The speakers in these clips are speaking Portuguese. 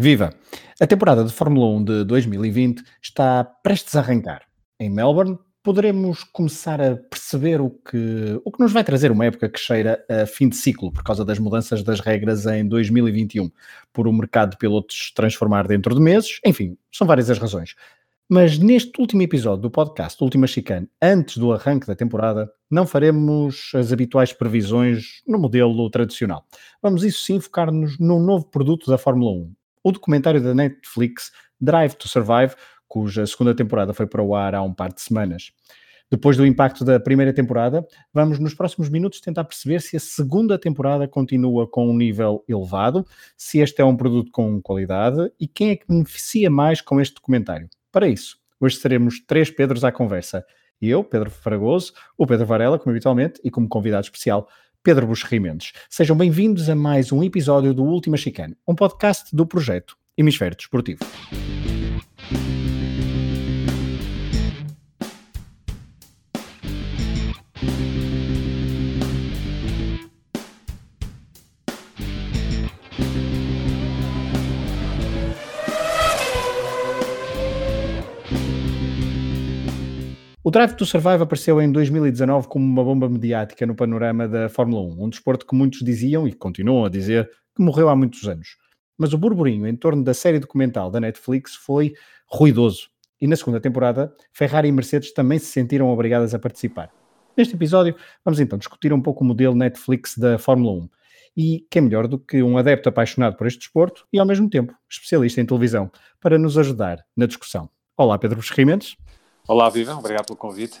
Viva! A temporada de Fórmula 1 de 2020 está prestes a arrancar. Em Melbourne, poderemos começar a perceber o que, o que nos vai trazer uma época que cheira a fim de ciclo por causa das mudanças das regras em 2021, por o mercado de pilotos transformar dentro de meses, enfim, são várias as razões. Mas neste último episódio do podcast Última Chicane, antes do arranque da temporada, não faremos as habituais previsões no modelo tradicional. Vamos, isso sim, focar-nos num novo produto da Fórmula 1, o documentário da Netflix Drive to Survive, cuja segunda temporada foi para o ar há um par de semanas. Depois do impacto da primeira temporada, vamos nos próximos minutos tentar perceber se a segunda temporada continua com um nível elevado, se este é um produto com qualidade e quem é que beneficia mais com este documentário. Para isso, hoje teremos três Pedros à conversa. Eu, Pedro Fragoso, o Pedro Varela, como habitualmente, e como convidado especial, Pedro Buxerri Mendes. Sejam bem-vindos a mais um episódio do Última Chicane, um podcast do projeto Hemisfério Desportivo. O Drive to Survive apareceu em 2019 como uma bomba mediática no panorama da Fórmula 1, um desporto que muitos diziam e continuam a dizer que morreu há muitos anos. Mas o burburinho em torno da série documental da Netflix foi ruidoso. E na segunda temporada, Ferrari e Mercedes também se sentiram obrigadas a participar. Neste episódio, vamos então discutir um pouco o modelo Netflix da Fórmula 1. E quem melhor do que um adepto apaixonado por este desporto e, ao mesmo tempo, especialista em televisão, para nos ajudar na discussão. Olá, Pedro Buscarimentos. Olá, Viva, obrigado pelo convite.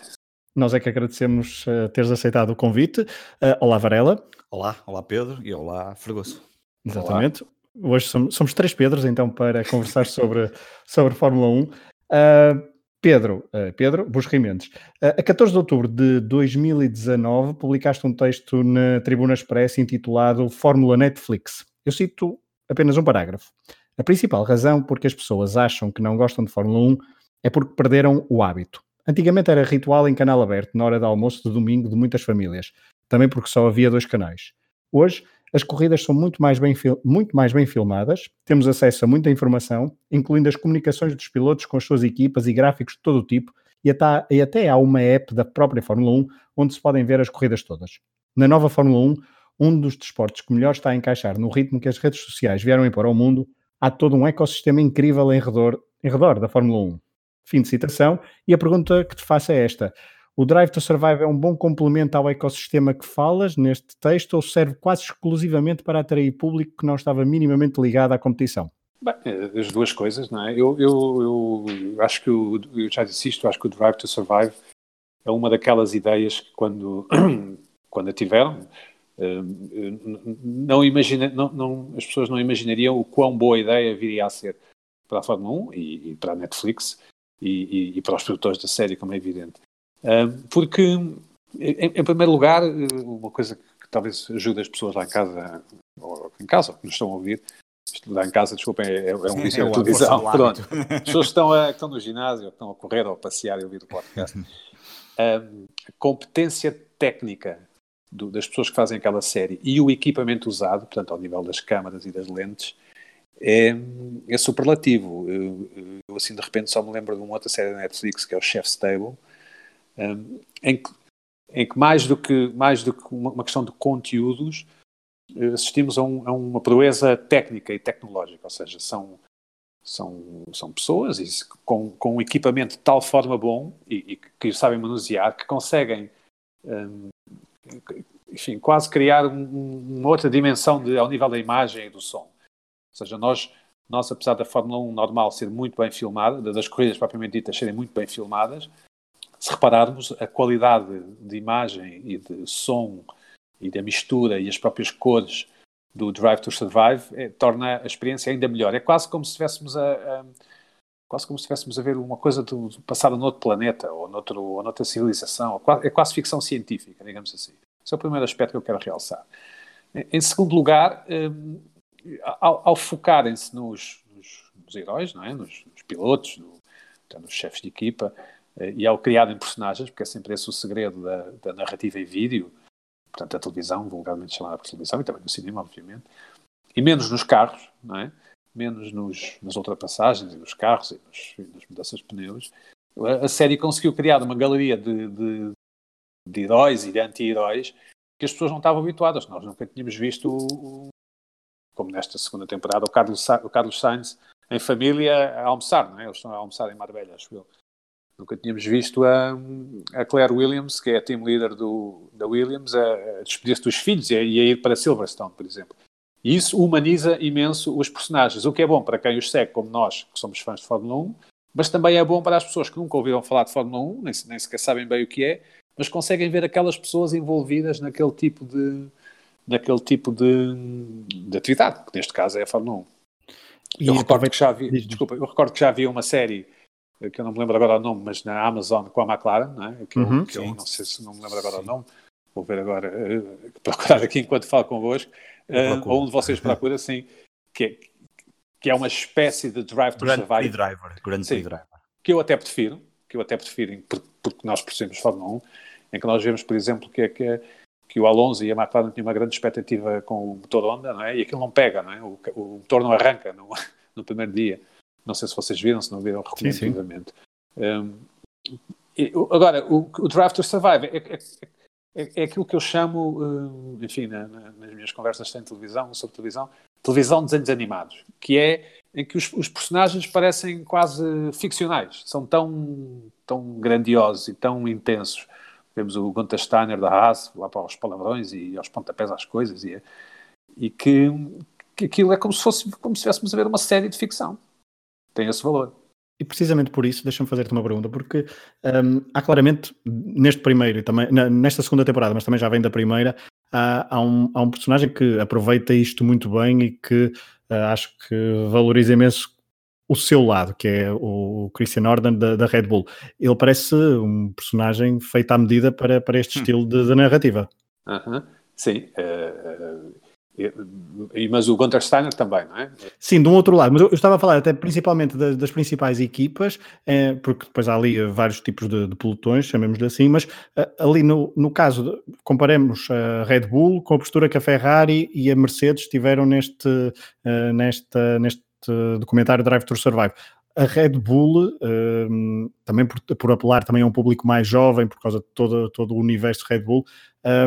Nós é que agradecemos uh, teres aceitado o convite. Uh, olá, Varela. Olá, olá, Pedro e olá, Fregoso. Exatamente. Olá. Hoje somos, somos, três Pedros, então, para conversar sobre, sobre Fórmula 1. Uh, eh, Pedro, uh, Pedro Busrimentos, uh, a 14 de outubro de 2019 publicaste um texto na Tribuna Express intitulado Fórmula Netflix. Eu cito apenas um parágrafo. A principal razão por que as pessoas acham que não gostam de Fórmula 1 é porque perderam o hábito. Antigamente era ritual em canal aberto na hora de almoço de domingo de muitas famílias, também porque só havia dois canais. Hoje, as corridas são muito mais, bem, muito mais bem filmadas, temos acesso a muita informação, incluindo as comunicações dos pilotos com as suas equipas e gráficos de todo o tipo, e até, e até há uma app da própria Fórmula 1 onde se podem ver as corridas todas. Na nova Fórmula 1, um dos desportos que melhor está a encaixar no ritmo que as redes sociais vieram impor ao mundo, há todo um ecossistema incrível em redor, em redor da Fórmula 1. Fim de citação. E a pergunta que te faço é esta: o Drive to Survive é um bom complemento ao ecossistema que falas neste texto ou serve quase exclusivamente para atrair público que não estava minimamente ligado à competição? Bem, é, as duas coisas, não é? Eu, eu, eu acho que, o, eu já disse isto, acho que o Drive to Survive é uma daquelas ideias que quando, quando a tiveram, eh, não imagina, não, não, as pessoas não imaginariam o quão boa ideia viria a ser para a Fórmula 1 e, e para a Netflix e, e, e, para os produtores da série, como é evidente. Uh, porque, em, em, primeiro lugar, uma coisa que talvez ajude as pessoas lá em casa, ou em casa, que nos estão a ouvir, lá em casa, desculpem, é, é um vício de televisão. Pronto. As pessoas que estão, a, que estão no ginásio, que estão a correr ou a passear e ouvir o podcast. Uh, a competência técnica do, das pessoas que fazem aquela série e o equipamento usado, portanto, ao nível das câmaras e das lentes, é, é superlativo. Eu, eu, assim, de repente, só me lembro de uma outra série da Netflix, que é o Chef's Table, um, em, que, em que mais do que, mais do que uma, questão de conteúdos, eh, assistimos a, um, a, uma proeza técnica e tecnológica, ou seja, são, são, são pessoas com, com um equipamento de tal forma bom e, e que sabem manusear, que conseguem um, enfim, quase criar um, uma outra dimensão de, ao nível da imagem e do som. Ou seja, nós, nós, apesar da Fórmula 1 normal ser muito bem filmada, das corridas propriamente ditas serem muito bem filmadas, se repararmos, a qualidade de imagem e de som e da mistura e as próprias cores do Drive to Survive é, torna a experiência ainda melhor. É quase como se estivéssemos a, a, quase como se estivéssemos a ver uma coisa do, do passada noutro planeta ou, noutro, ou noutra civilização. É quase ficção científica, digamos assim. Esse é o primeiro aspecto que eu quero realçar. Em segundo lugar, hum, ao, ao focarem-se nos, nos, nos, heróis, não é? nos, nos pilotos, no, nos chefes de equipa, eh, e ao criarem personagens, porque é sempre esse o segredo da, da narrativa em vídeo, portanto, a televisão, vulgarmente chamada por televisão, e também no cinema, obviamente, e menos nos carros, não é? menos nos, nas ultrapassagens e nos carros e, nos, e nas mudanças de pneus. A, a, série conseguiu criar uma galeria de, de, de heróis e de anti-heróis que as pessoas não estavam habituadas. Nós nunca tínhamos visto, como nesta segunda temporada, o Carlos, o Carlos Sainz em família a almoçar, não é? Eles estão a almoçar em Marbella, acho eu. Nunca tínhamos visto a, a Claire Williams, que é a team leader do, da Williams, a, a despedir-se dos filhos e a, e a, ir para Silverstone, por exemplo. E isso humaniza imenso os personagens, o que é bom para quem os segue, como nós, que somos fãs de Fórmula 1, mas também é bom para as pessoas que nunca ouviram falar de Fórmula 1, nem, nem sequer sabem bem o que é, mas conseguem ver aquelas pessoas envolvidas naquele tipo de, naquele tipo de, de atividade, que neste caso é a Fórmula 1. E eu recordo que já vi, desculpa, eu recordo que já havia uma série que eu não me lembro agora o nome, mas na Amazon com a McLaren, não é? que, uhum, eu, que eu, não sei se não me lembro agora sim. o nome, vou ver agora, uh, procurar aqui enquanto falo convosco, uh, ou um de vocês procura, sim, que é, que é uma espécie de Drive to Grand Survive. Driver, Grand sim, Driver. Que eu até prefiro, que eu até prefiro, porque nós percebemos Fórmula 1, em que nós vemos, por exemplo, que, que, que o Alonso e a McLaren tinham uma grande expectativa com o motor Honda, não é? E aquilo não pega, não é? O, o motor não arranca no, no primeiro dia. Não sei se vocês viram, se não viram, recomendo sim, sim. vivamente. Um, e, agora, o, o Drive to Survive é, é, é, é, aquilo que eu chamo, uh, enfim, na, na, nas minhas conversas sem televisão, sobre televisão, televisão de desenhos animados, que é em que os, os, personagens parecem quase ficcionais, são tão, tão grandiosos e tão intensos. Temos o Gunther Steiner da Haas, lá para os palavrões e aos pontapés às coisas, e, e que, que aquilo é como se fosse como se estivéssemos a ver uma série de ficção tem esse valor. E precisamente por isso, deixa-me fazer-te uma pergunta, porque um, há claramente, neste primeiro e também, nesta segunda temporada, mas também já vem da primeira, há, há, um, há um personagem que aproveita isto muito bem e que uh, acho que valoriza imenso o seu lado, que é o Christian Orden da, da Red Bull. Ele parece um personagem feito à medida para, para este hum. estilo de, de narrativa. Uh -huh. Sim, uh, mas o Gunter Steiner também, não é? Sim, de um outro lado. Mas eu, estava a falar até principalmente das, das principais equipas, porque depois há ali vários tipos de, de pelotões, chamemos-lhe assim, mas uh, ali no, no caso, de, comparemos a Red Bull com a postura que a Ferrari e a Mercedes tiveram neste, uh, nesta, neste documentário Drive to Survive a Red Bull, um, também por, por, apelar também a um público mais jovem, por causa de todo, todo o universo Red Bull,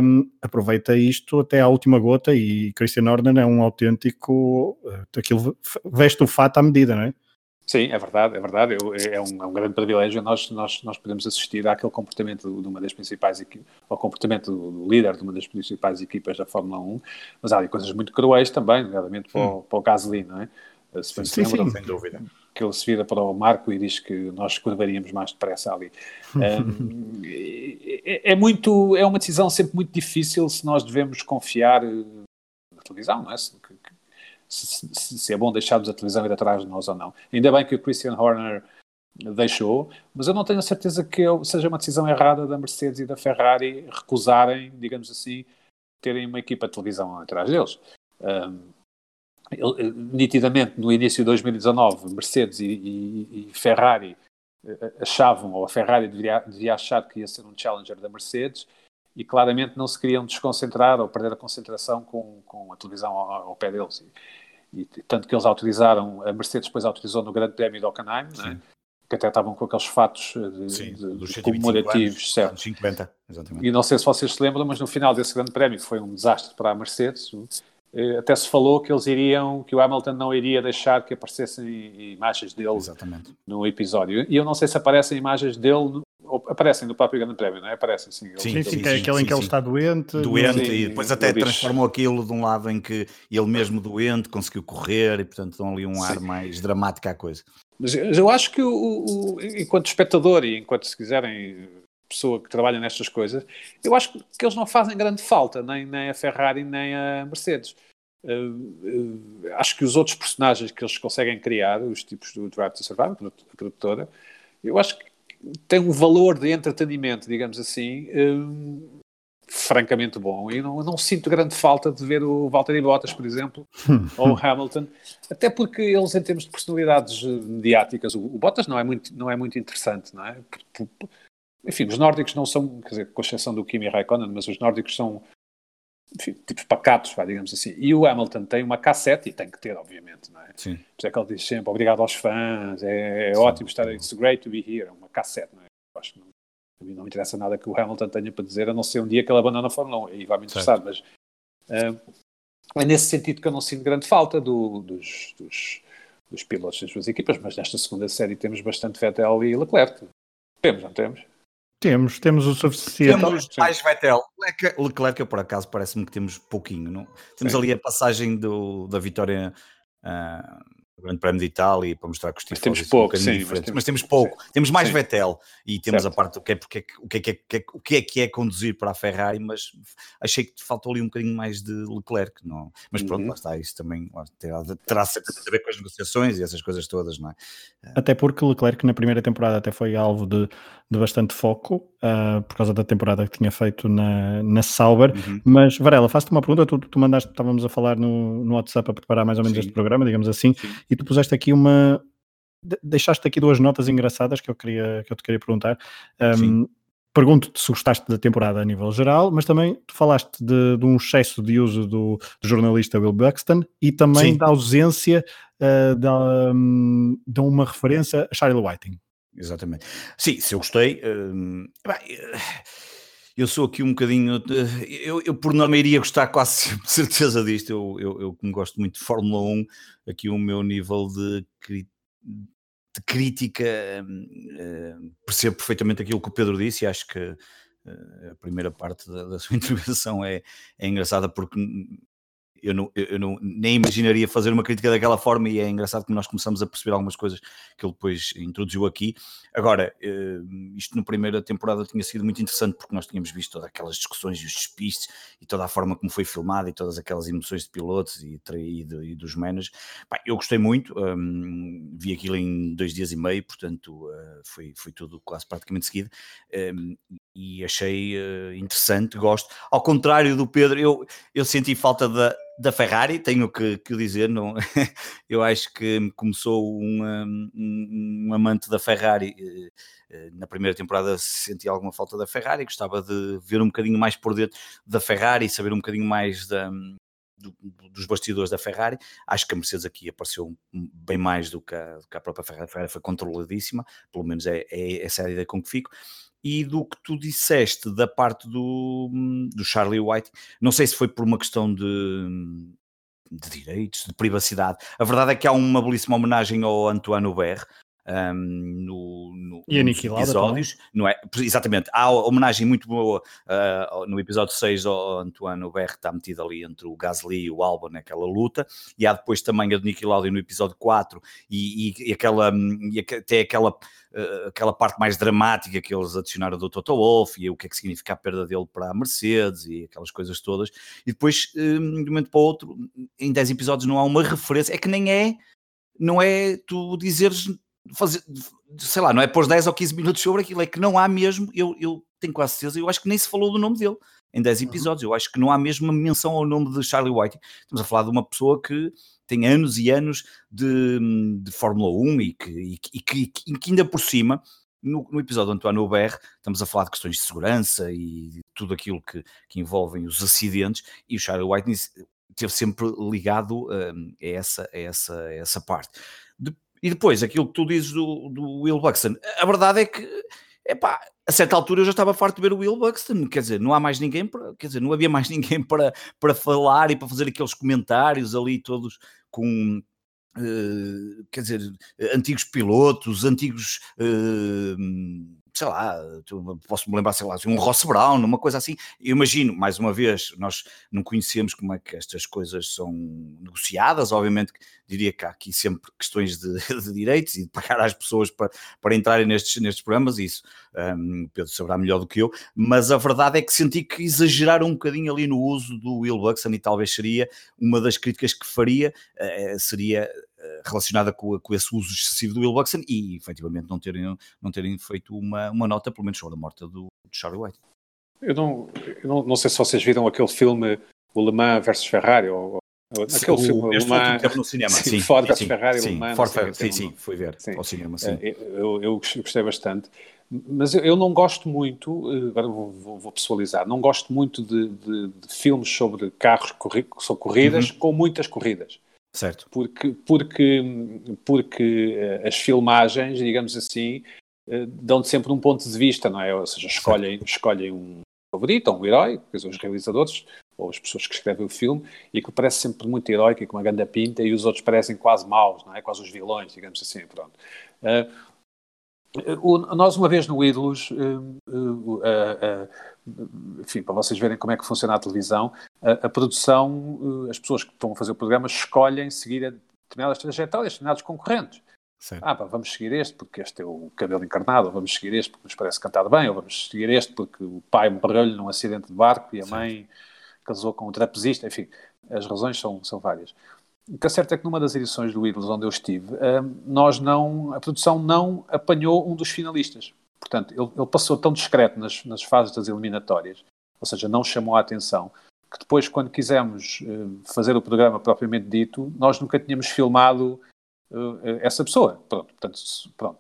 um, aproveita isto até à última gota e Christian Horner é um autêntico, uh, aquilo veste o fato à medida, não é? Sim, é verdade, é verdade. Eu, é, um, é, um, grande privilégio nós, nós, nós podemos assistir àquele comportamento de uma das principais equipas, ao comportamento do líder de uma das principais equipas da Fórmula 1, mas há ali coisas muito cruéis também, nomeadamente para, o, para o Gasly, não é? Se sim, sim, lembram, sem dúvida que ele se vira para o Marco e diz que nós curvaríamos mais depressa ali. Um, é, é, muito, é uma decisão sempre muito difícil se nós devemos confiar eh, na televisão, não é? Se, se, se, é bom deixarmos a televisão ir atrás de nós ou não. Ainda bem que o Christian Horner deixou, mas eu não tenho a certeza que seja uma decisão errada da Mercedes e da Ferrari recusarem, digamos assim, terem uma equipa de televisão atrás deles. Um, eh, nitidamente no início de 2019 Mercedes e, e, e, Ferrari eh, achavam, ou a Ferrari devia, devia achar que ia ser um challenger da Mercedes e claramente não se queriam desconcentrar ou perder a concentração com, com a televisão ao, ao pé deles. E, e, tanto que eles autorizaram, a Mercedes depois autorizou no Grande Prémio de Hockenheim, né? que até estavam com aqueles fatos eh, de, Sim, de, de comemorativos, anos, certo? 50, exatamente. E não sei se vocês se lembram, mas no final desse Grande Prémio, foi um desastre para a Mercedes, eh, até se falou que eles iriam, que o Hamilton não iria deixar que aparecessem imagens dele Exatamente. no episódio. E eu não sei se aparecem imagens dele, ou aparecem no próprio Grande Prémio, não é? Aparecem sim. Sim, sim, sim, sim, é aquele sim, em que ele está doente. Doente, e depois até transformou aquilo de um lado em que ele mesmo doente conseguiu correr e, portanto, dão ali um ar mais dramático à coisa. Mas eu acho que, o, o, enquanto espectador e enquanto, se quiserem, pessoa que trabalha nestas coisas, eu acho que eles não fazem grande falta, nem, nem a Ferrari nem a Mercedes. Uh, uh, acho que os outros personagens que eles conseguem criar, os tipos do Drive to Survive, a produtora, eu acho que tem um valor de entretenimento, digamos assim, uh, francamente bom. E não, não, sinto grande falta de ver o Valtteri Bottas, por exemplo, ou o Hamilton, até porque eles, em termos de personalidades mediáticas, o, o Bottas não é muito, não é muito interessante, não é? Por, por, enfim, os nórdicos não são, quer dizer, com exceção do Kimi Raikkonen, mas os nórdicos são, enfim, tipos pacatos, digamos assim. E o Hamilton tem uma cassete, e tem que ter, obviamente, não é? Sim. Por isso é que ele diz sempre, obrigado aos fãs, é, é ótimo estar, it's great to be here, é uma cassete, não é? Eu acho que não, a mim não me interessa nada que o Hamilton tenha para dizer, a não ser um dia que ele abandona a Fórmula 1, aí vai-me interessar, mas uh, é nesse sentido que eu não sinto grande falta do, dos, dos, dos pilotos das suas equipas, mas nesta segunda série temos bastante Vettel e Leclerc. Temos, não temos? Temos, temos o suficiente. Temos mais Vettel. Leclerc, Leclerc por acaso, parece-me que temos pouquinho. Não? Temos Sim. ali a passagem do, da vitória uh, Grande Prémio de Itália para mostrar que os títulos temos pouco, um sim, mas temos, mas temos, pouco. Sim. Temos mais sim. Vettel e temos certo. a parte do que é, porque, o, que é, que é, o que é que é conduzir para a Ferrari, mas achei que faltou ali um bocadinho mais de Leclerc. Não? Mas pronto, uhum. lá está, isso também terá, terá a ver com as negociações e essas coisas todas, não é? Até porque Leclerc na primeira temporada até foi alvo de, de bastante foco uh, por causa da temporada que tinha feito na, na Sauber. Uhum. Mas Varela, faço-te uma pergunta. Tu, tu mandaste, estávamos a falar no, no WhatsApp a preparar mais ou menos Sim. este programa, digamos assim, Sim. E tu puseste aqui uma. Deixaste aqui duas notas engraçadas que eu, queria, que eu te queria perguntar. Um, Pergunto-te se gostaste da temporada a nível geral, mas também tu falaste de, de um excesso de uso do, do, jornalista Will Buxton e também Sim. da ausência uh, da, um, de uma referência a Charlie Whiting. Exatamente. Sim, se eu gostei. Hum, eu sou aqui um bocadinho. Eu, eu, por norma, iria gostar quase sempre, certeza disto. Eu, eu, eu, como gosto muito de Fórmula 1, aqui o meu nível de, de crítica uh, percebo perfeitamente aquilo que o Pedro disse e acho que uh, a primeira parte da, da sua intervenção é, é engraçada porque eu, não, eu não, nem imaginaria fazer uma crítica daquela forma e é engraçado que nós começamos a perceber algumas coisas que ele depois introduziu aqui. Agora, eh, isto na primeira temporada tinha sido muito interessante porque nós tínhamos visto todas aquelas discussões e os despistes e toda a forma como foi filmado e todas aquelas emoções de pilotos e, e, de, e dos managers. eu gostei muito, um, vi aquilo em dois dias e meio, portanto uh, foi, foi tudo quase praticamente seguido. Um, e achei uh, interessante, gosto. Ao contrário do Pedro, eu, eu senti falta da, da Ferrari, tenho que, que dizer, não, eu acho que começou um, um, um amante da Ferrari eh, eh, na primeira temporada senti alguma falta da Ferrari, gostava de ver um bocadinho mais por dentro da Ferrari, saber um bocadinho mais da, do, dos bastidores da Ferrari. Acho que a Mercedes aqui apareceu bem mais do que a, do que a própria Ferrari. A Ferrari foi controladíssima, pelo menos é, é essa a ideia com que fico e do que tu disseste da parte do, do Charlie White, não sei se foi por uma questão de, de direitos, de privacidade. A verdade é que há uma belíssima homenagem ao Antoine Hubert, um, no, no, e nos episódios, não é? Exatamente, há homenagem muito boa uh, no episódio 6 ao Antoine Hubert está metido ali entre o Gasly e o Albon naquela luta, e há depois também a de Niki Lauda no episódio 4 e, e, e aquela, e até aquela, uh, aquela parte mais dramática que eles adicionaram do Toto Wolff e o que é que significa a perda dele para a Mercedes e aquelas coisas todas, e depois um, de um momento para o outro em 10 episódios não há uma referência, é que nem é não é tu dizeres fazer, sei lá, não é pôr 10 ou 15 minutos sobre aquilo, é que não há mesmo, eu, eu tenho quase certeza, eu acho que nem se falou do nome dele em 10 uhum. episódios, eu acho que não há mesmo uma menção ao nome de Charlie White. Estamos a falar de uma pessoa que tem anos e anos de, de Fórmula 1 e que, e, que, e que ainda por cima no, no, episódio do António BR, estamos a falar de questões de segurança e tudo aquilo que, que envolvem os acidentes, e o Charlie White esteve sempre ligado um, a, essa, a, essa, a essa parte. E depois, aquilo que tu dizes do, do Will Buxton, a verdade é que, epá, a certa altura eu já estava farto de ver o Will Buxton, quer dizer, não há mais ninguém para, quer dizer, não havia mais ninguém para, para falar e para fazer aqueles comentários ali todos com, uh, quer dizer, antigos pilotos, antigos... Uh, sei lá, posso-me lembrar, sei lá, um Ross Brown, uma coisa assim. Eu imagino, mais uma vez, nós não conhecemos como é que estas coisas são negociadas, obviamente diria que há aqui sempre questões de, de direitos e de pagar às pessoas para, para entrarem nestes, nestes programas, isso um, Pedro saberá melhor do que eu, mas a verdade é que senti que exageraram um bocadinho ali no uso do Will Buxton e talvez seria uma das críticas que faria, uh, seria relacionada com, com, esse uso excessivo do Will Buxton e efetivamente não terem, não terem feito uma, uma nota, pelo menos sobre a morte do, do Charlie White. Eu, não, eu não, não, sei se vocês viram aquele filme O Le Mans versus Ferrari ou, Aquele o, filme, este uma... último no cinema. Sim, sim Ford sim, Ferrari sim, Mans, Ford, sim, sim, fui ver sim. ao cinema, sim. Eh, eu, eu gostei bastante. Mas eu, não gosto muito, eh, agora vou, vou, vou pessoalizar, não gosto muito de, de, de filmes sobre carros sobre corridas uhum. com muitas corridas. Certo. Porque, porque, porque eh, as filmagens, digamos assim, dão-te sempre um ponto de vista, não é? Ou seja, escolhem, escolhem um favorito, ou um herói, os realizadores, ou as pessoas que escrevem o filme, e que parece sempre muito heróico e com uma grande pinta, e os outros parecem quase maus, não é? Quase os vilões, digamos assim, pronto. Uh, o, nós, uma vez no Ídolos, uh, uh, enfim, para vocês verem como é que funciona a televisão, a, produção, as pessoas que estão a fazer o programa escolhem seguir determinadas trajetórias, determinados concorrentes. Certo. Ah, pá, vamos seguir este porque este é o cabelo encarnado, ou vamos seguir este porque nos parece cantar bem, ou vamos seguir este porque o pai morreu-lhe num acidente de barco e a certo. mãe casou com um trapezista, enfim, as razões são, são várias. O que é certo é que numa das edições do Ídolos onde eu estive, hum, nós não, a produção não apanhou um dos finalistas. Portanto, ele, ele passou tão discreto nas, nas, fases das eliminatórias, ou seja, não chamou a atenção, que depois, quando quisemos hum, fazer o programa propriamente dito, nós nunca tínhamos filmado hum, essa pessoa. Pronto, portanto, pronto.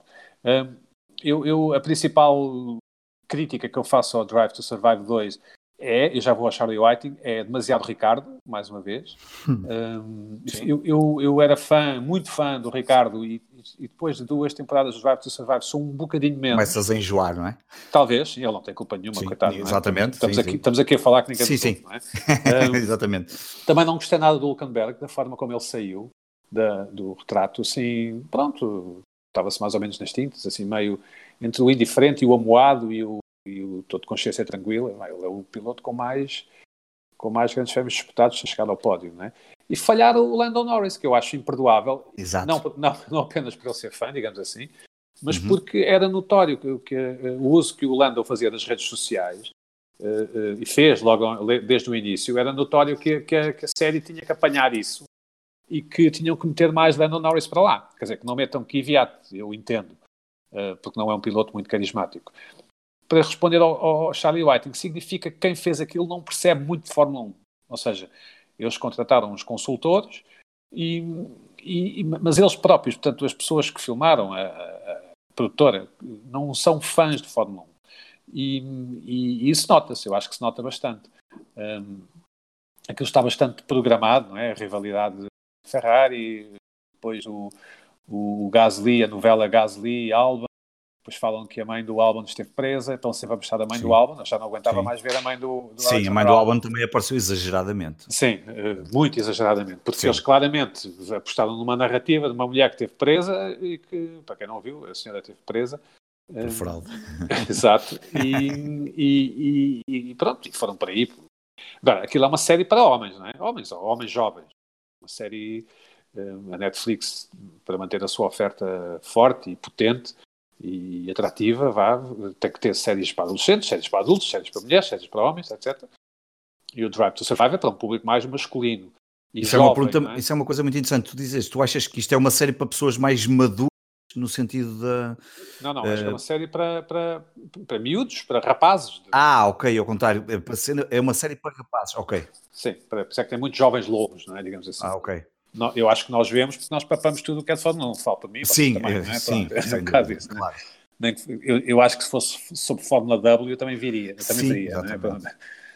Eu, eu, a principal crítica que eu faço ao Drive to Survive 2 é, eu já vou a Charlie Whiting, é demasiado Ricardo, mais uma vez. um, eu, eu, eu, era fã, muito fã do Ricardo e, e, depois de duas temporadas do Drive to Survive sou um bocadinho menos. Começas a enjoar, não é? Talvez, ele não tem culpa nenhuma, sim, coitado. Exatamente. É? Estamos, sim, aqui, sim. estamos aqui a falar que ninguém sim, sim. não é? Um, exatamente. Também não gostei nada do Hulkenberg, da forma como ele saiu da, do retrato, assim, pronto, estava-se mais ou menos nas tintas, assim, meio entre o indiferente e o amoado e o e o todo consciência tranquila, ele é o piloto com mais com mais grandes prémios disputados a chegar ao pódio, não é? E falhar o Landon Norris, que eu acho imperdoável, Exato. Não, não, não apenas por ele ser fã, digamos assim, mas uhum. porque era notório que, que uh, o uso que o Landon fazia das redes sociais uh, uh, e fez logo desde o início, era notório que, que, a, que, a, série tinha que apanhar isso e que tinham que meter mais Landon Norris para lá. Quer dizer, que não metam Kvyat, eu entendo, porque não é um piloto muito carismático para responder ao, ao Charlie Whiting, significa que quem fez aquilo não percebe muito de Fórmula 1. Ou seja, eles contrataram os consultores, e, e, mas eles próprios, portanto, as pessoas que filmaram, a, a, produtora, não são fãs de Fórmula 1. E, e, e isso nota-se, eu acho que se nota bastante. Um, aquilo está bastante programado, não é? A rivalidade Ferrari, depois o, o Gasly, a novela Gasly Alba, depois falam que a mãe do Albon esteve presa, estão sempre a puxar da mãe Sim. do Albon. Eu já não aguentava Sim. mais ver a mãe do, do Sim, a mãe do Albon também apareceu exageradamente. Sim, eh, muito exageradamente. Porque Sim. eles claramente apostaram numa narrativa de uma mulher que esteve presa e que, para quem não viu, a senhora esteve presa. Por eh, fraude. Exato. E, e, e, e, pronto, e foram para aí. Agora, aquilo é uma série para homens, não é? Homens, homens jovens. Uma série, eh, a Netflix, para manter a sua oferta forte e potente, e atrativa, vá, tem que ter séries para adolescentes, séries para adultos, séries para mulheres, séries para homens, etc. E o Drive to Survive é para um público mais masculino. Isso, jovem, é uma pergunta, é? isso é uma coisa muito interessante. Tu dizes, tu achas que isto é uma série para pessoas mais maduras no sentido da. Não, não, uh... acho que é uma série para, para, para miúdos, para rapazes. Ah, ok, ao contrário. É, é uma série para rapazes, ok. Sim, para, por isso é que tem muitos jovens lobos, não é? Digamos assim. Ah, ok eu acho que nós vemos porque nós papamos tudo o que é de Fórmula 1. Fala para mim, sim, também, é, sim, é um bocado isso. Claro. Né? Eu, eu, acho que se fosse sobre Fórmula W eu também viria. Eu também sim, viria. Né?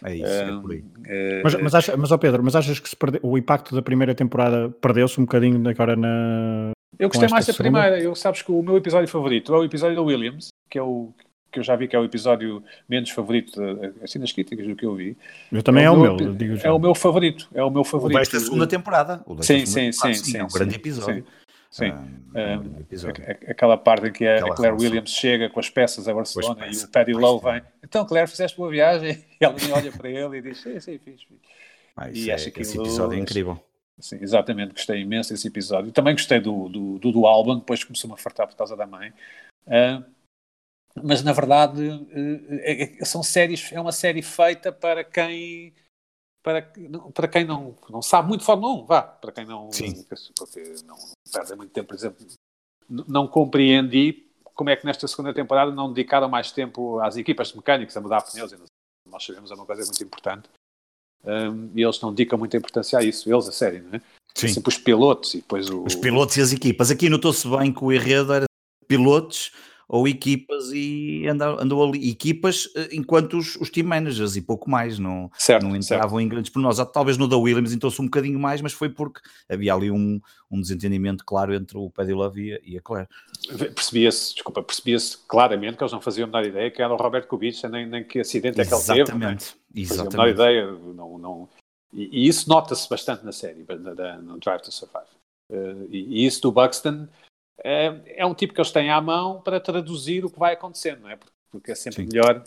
É isso, é por aí. Uh, mas, mas, acha, mas oh Pedro, mas achas que perde, o impacto da primeira temporada perdeu-se um bocadinho agora na. Eu gostei mais da segunda? primeira. Eu sabes que o meu episódio favorito é o episódio da Williams, que é o que eu já vi que é o episódio menos favorito, assim nas críticas do que eu vi. Eu também é, é o meu, digo já. É o meu favorito, é o meu favorito. O desta segunda temporada. O sim, sim, sim, sim, É um grande episódio. Sim. Ah, é um episódio. Aquela parte em que a, Claire relação. Williams chega com as peças a Barcelona e o Paddy Lowe vem. Então, Claire, fizeste boa viagem? E ela olha para ele e diz: Sim, sim, fiz. Ah, e é, acho que esse episódio é incrível. Sim, exatamente, gostei imenso desse episódio. Também gostei do, do, do, do álbum, depois começou-me a fartar por causa da mãe. Uh, mas na verdade é, é, são séries, é uma série feita para quem para, para quem não, não sabe muito Fórmula 1, vá, para quem não, Sim. porque não, perde muito tempo, por exemplo, não compreendi como é que nesta segunda temporada não dedicaram mais tempo às equipas de mecânicos a mudar pneus, nós sabemos é uma coisa muito importante. um, e eles não dedicam muita importância a isso, eles, a sério, não é? Sim. Sempre os pilotos e depois o... Os pilotos e as equipas. Aqui notou-se bem que o enredo era pilotos ou equipas e andou, andou ali equipas eh, enquanto os, os, team managers e pouco mais não, certo, não entravam certo. em grandes pormenores. Talvez no da Williams entrou-se um bocadinho mais, mas foi porque havia ali um, um desentendimento claro entre o Paddy Love e, a Claire. Percebia-se, desculpa, percebia-se claramente que eles não faziam a menor ideia que era o Roberto Kubica, nem, nem que acidente é que ele teve. Exatamente, exatamente. menor ideia, não, não... E, e isso nota-se bastante na série, no, no Drive to Survive. Uh, e, e isso do Buxton é, é, um tipo que eles têm à mão para traduzir o que vai acontecendo, não é? Porque, porque é sempre Sim. melhor,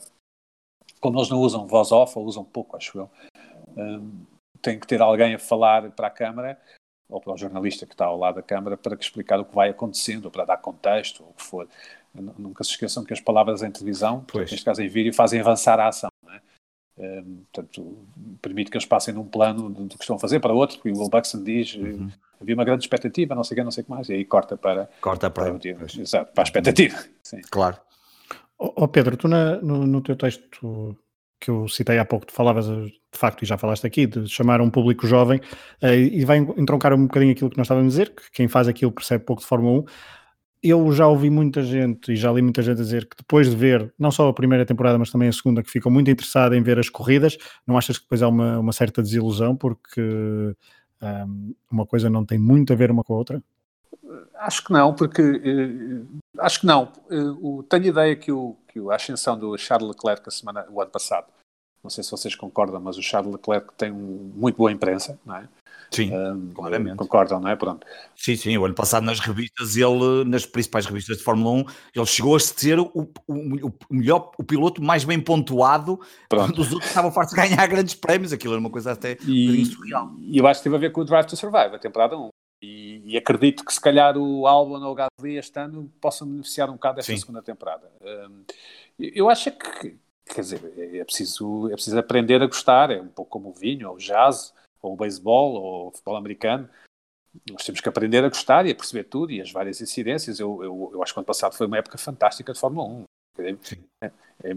como eles não usam voz off, ou usam pouco, acho eu, um, tem que ter alguém a falar para a câmara, ou para o jornalista que está ao lado da câmara, para explicar o que vai acontecendo, ou para dar contexto, ou o que for. Nunca se esqueçam que as palavras em televisão, pois. neste caso em vídeo, fazem avançar a ação. Um, portanto, permite que eles passem de um plano do que estão a fazer para outro, porque o Will Buxton diz uhum. havia uma grande expectativa, não sei o que, não sei o que mais, e aí corta para, corta para, para, para, exato, para a expectativa. Sim. Claro. Oh, oh Pedro, tu na, no, no, teu texto que eu citei há pouco, tu falavas de facto, e já falaste aqui, de chamar um público jovem, uh, e vai entroncar um bocadinho aquilo que nós estávamos a dizer, que quem faz aquilo percebe pouco de Fórmula 1, eu já ouvi muita gente e já li muita gente dizer que depois de ver não só a primeira temporada, mas também a segunda, que ficam muito interessada em ver as corridas, não achas que depois há uma, uma certa desilusão porque um, uma coisa não tem muito a ver uma com a outra? Acho que não, porque uh, acho que não. Uh, tenho ideia que, o, que a ascensão do Charles Leclerc a semana, o ano passado, não sei se vocês concordam, mas o Charles Leclerc tem um, muito boa imprensa, não é? Sim, um, claramente. Concordam, não é? Pronto. Sim, sim. O ano passado nas revistas, ele, nas principais revistas de Fórmula 1, ele chegou a ser o, o, o melhor, o piloto mais bem pontuado Pronto. dos outros que estavam fartos de ganhar grandes prémios. Aquilo era uma coisa até e, surreal. E eu acho que teve a ver com o Drive to Survive, a temporada 1. E, e acredito que se calhar o Albon ou o Gasly este ano possam beneficiar um bocado desta sim. segunda temporada. Um, eu acho que, quer dizer, é preciso, é preciso aprender a gostar, é um pouco como o vinho ou o jazz ou o beisebol, ou o futebol americano. Nós temos que aprender a gostar e a perceber tudo e as várias incidências. Eu, eu, eu acho que o ano passado foi uma época fantástica de Fórmula 1. É, é, é,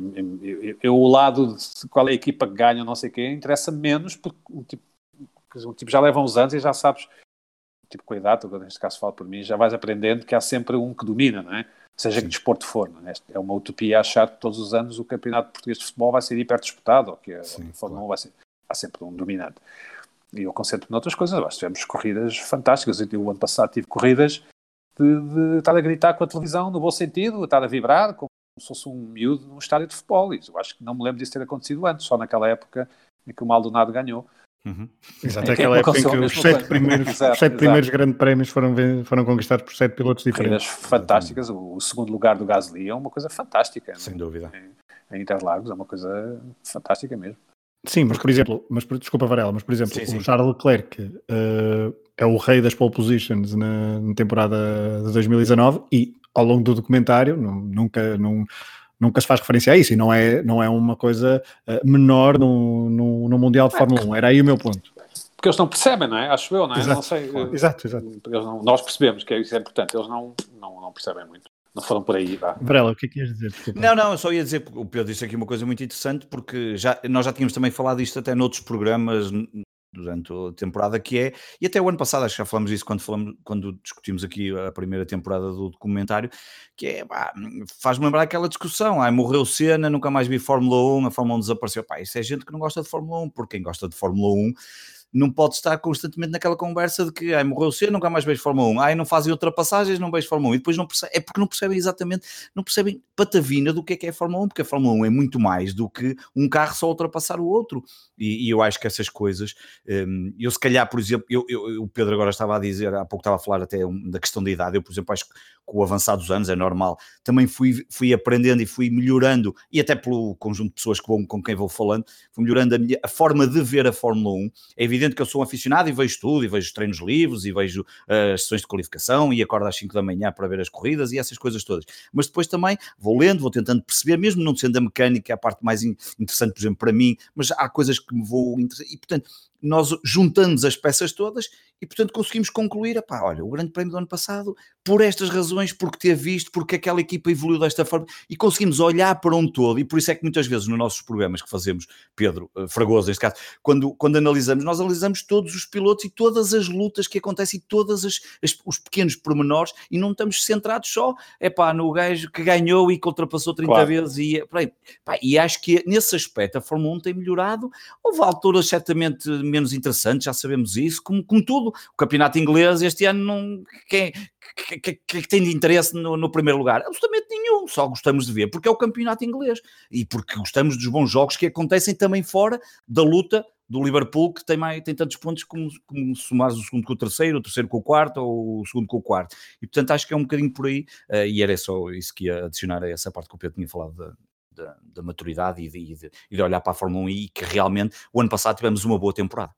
eu, o lado de qual é a equipa que ganha, não sei o quê, interessa menos porque um tipo, um tipo já leva uns anos e já sabes, tipo, cuidado, neste caso falo por mim, já vais aprendendo que há sempre um que domina, não é? Seja Sim. que desporto for. É? é uma utopia achar que todos os anos o campeonato português de futebol vai ser hiper disputado ou que a, Sim, Fórmula claro. 1 vai ser. Há sempre um dominante e eu concentro noutras coisas. Nós tivemos corridas fantásticas. Eu, o ano passado tive corridas de, de, estar a gritar com a televisão, no bom sentido, estar a vibrar, como se fosse um miúdo num estádio de futebol. E eu acho que não me lembro disso ter acontecido antes, só naquela época em que o Maldonado ganhou. Uhum. Exato, aquela época em que os sete primeiros, exato, os sete primeiros grandes prémios foram, foram conquistados por sete pilotos diferentes. Corridas fantásticas. O, o, segundo lugar do Gasly é uma coisa fantástica. Sem dúvida. Em, em Interlagos é uma coisa fantástica mesmo. Sim, mas por exemplo, mas desculpa Varela, mas por exemplo, sim, sim. o Charles Leclerc uh, é o rei das pole positions na, na, temporada de 2019 e ao longo do documentário não, nunca, não, nunca se faz referência a isso e não é, não é uma coisa uh, menor no, no, no, Mundial de Fórmula 1. Era aí o meu ponto. Porque eles não percebem, não é? Acho eu, não é? Exato, não sei, claro. exato, exato. Não, nós percebemos que isso é importante, eles não, não, não percebem muito não foram por aí. Vá. Varela, o que é que ias dizer? Desculpa. Não, não, eu só ia dizer, o Pedro disse aqui uma coisa muito interessante, porque já, nós já tínhamos também falado isto até noutros programas durante a temporada, que é, e até o ano passado, acho que já falamos disso quando, falamos, quando discutimos aqui a primeira temporada do documentário, que é, faz-me lembrar aquela discussão, ai, morreu Senna, nunca mais vi Fórmula 1, a Fórmula 1 desapareceu, pá, isso é gente que não gosta de Fórmula 1, porque quem gosta de Fórmula 1 não pode estar constantemente naquela conversa de que ai, morreu cedo, nunca mais vejo Fórmula 1, ai, não fazem ultrapassagens, não vejo Fórmula 1, e depois não é porque não percebem exatamente, não percebem patavina do que é que é Fórmula 1, porque a Fórmula 1 é muito mais do que um carro só ultrapassar o outro, e, e eu acho que essas coisas, um, eu se calhar, por exemplo, eu, eu, o Pedro agora estava a dizer, há pouco estava a falar até da questão da idade, eu por exemplo acho que com o avançar dos anos, é normal, também fui, fui aprendendo e fui melhorando, e até pelo conjunto de pessoas que com quem vou falando, fui melhorando a, minha, a forma de ver a Fórmula 1, é evidente que eu sou um aficionado e vejo tudo, e vejo treinos livres, e vejo uh, as sessões de qualificação, e acordo às 5 da manhã para ver as corridas, e essas coisas todas. Mas depois também vou lendo, vou tentando perceber, mesmo não sendo a mecânica a parte mais interessante, por exemplo, para mim, mas há coisas que me vou... E, portanto, nós juntamos as peças todas e, portanto, conseguimos concluir, epá, olha, o grande prémio do ano passado por estas razões, porque ter visto, porque aquela equipa evoluiu desta forma e conseguimos olhar para um todo. E por isso é que muitas vezes nos nossos programas que fazemos, Pedro uh, Fragoso, neste caso, quando, quando analisamos, nós analisamos todos os pilotos e todas as lutas que acontecem e todos os pequenos pormenores e não estamos centrados só é pá, no gajo que ganhou e que ultrapassou 30 claro. vezes. E, pá, e acho que nesse aspecto a Fórmula 1 tem melhorado. Houve alturas certamente menos interessantes, já sabemos isso, como, como tudo. O campeonato inglês este ano não. Quem, que, que, que, tem de interesse no, no, primeiro lugar? Absolutamente nenhum, só gostamos de ver porque é o campeonato inglês e porque gostamos dos bons jogos que acontecem também fora da luta do Liverpool que tem, mais, tem tantos pontos como, como somares o segundo com o terceiro, o terceiro com o quarto ou o segundo com o quarto. E portanto acho que é um bocadinho por aí uh, e era só isso que ia adicionar a essa parte que o Pedro tinha falado da, da, da maturidade e de, de, de, olhar para a Fórmula 1 e que realmente o ano passado tivemos uma boa temporada.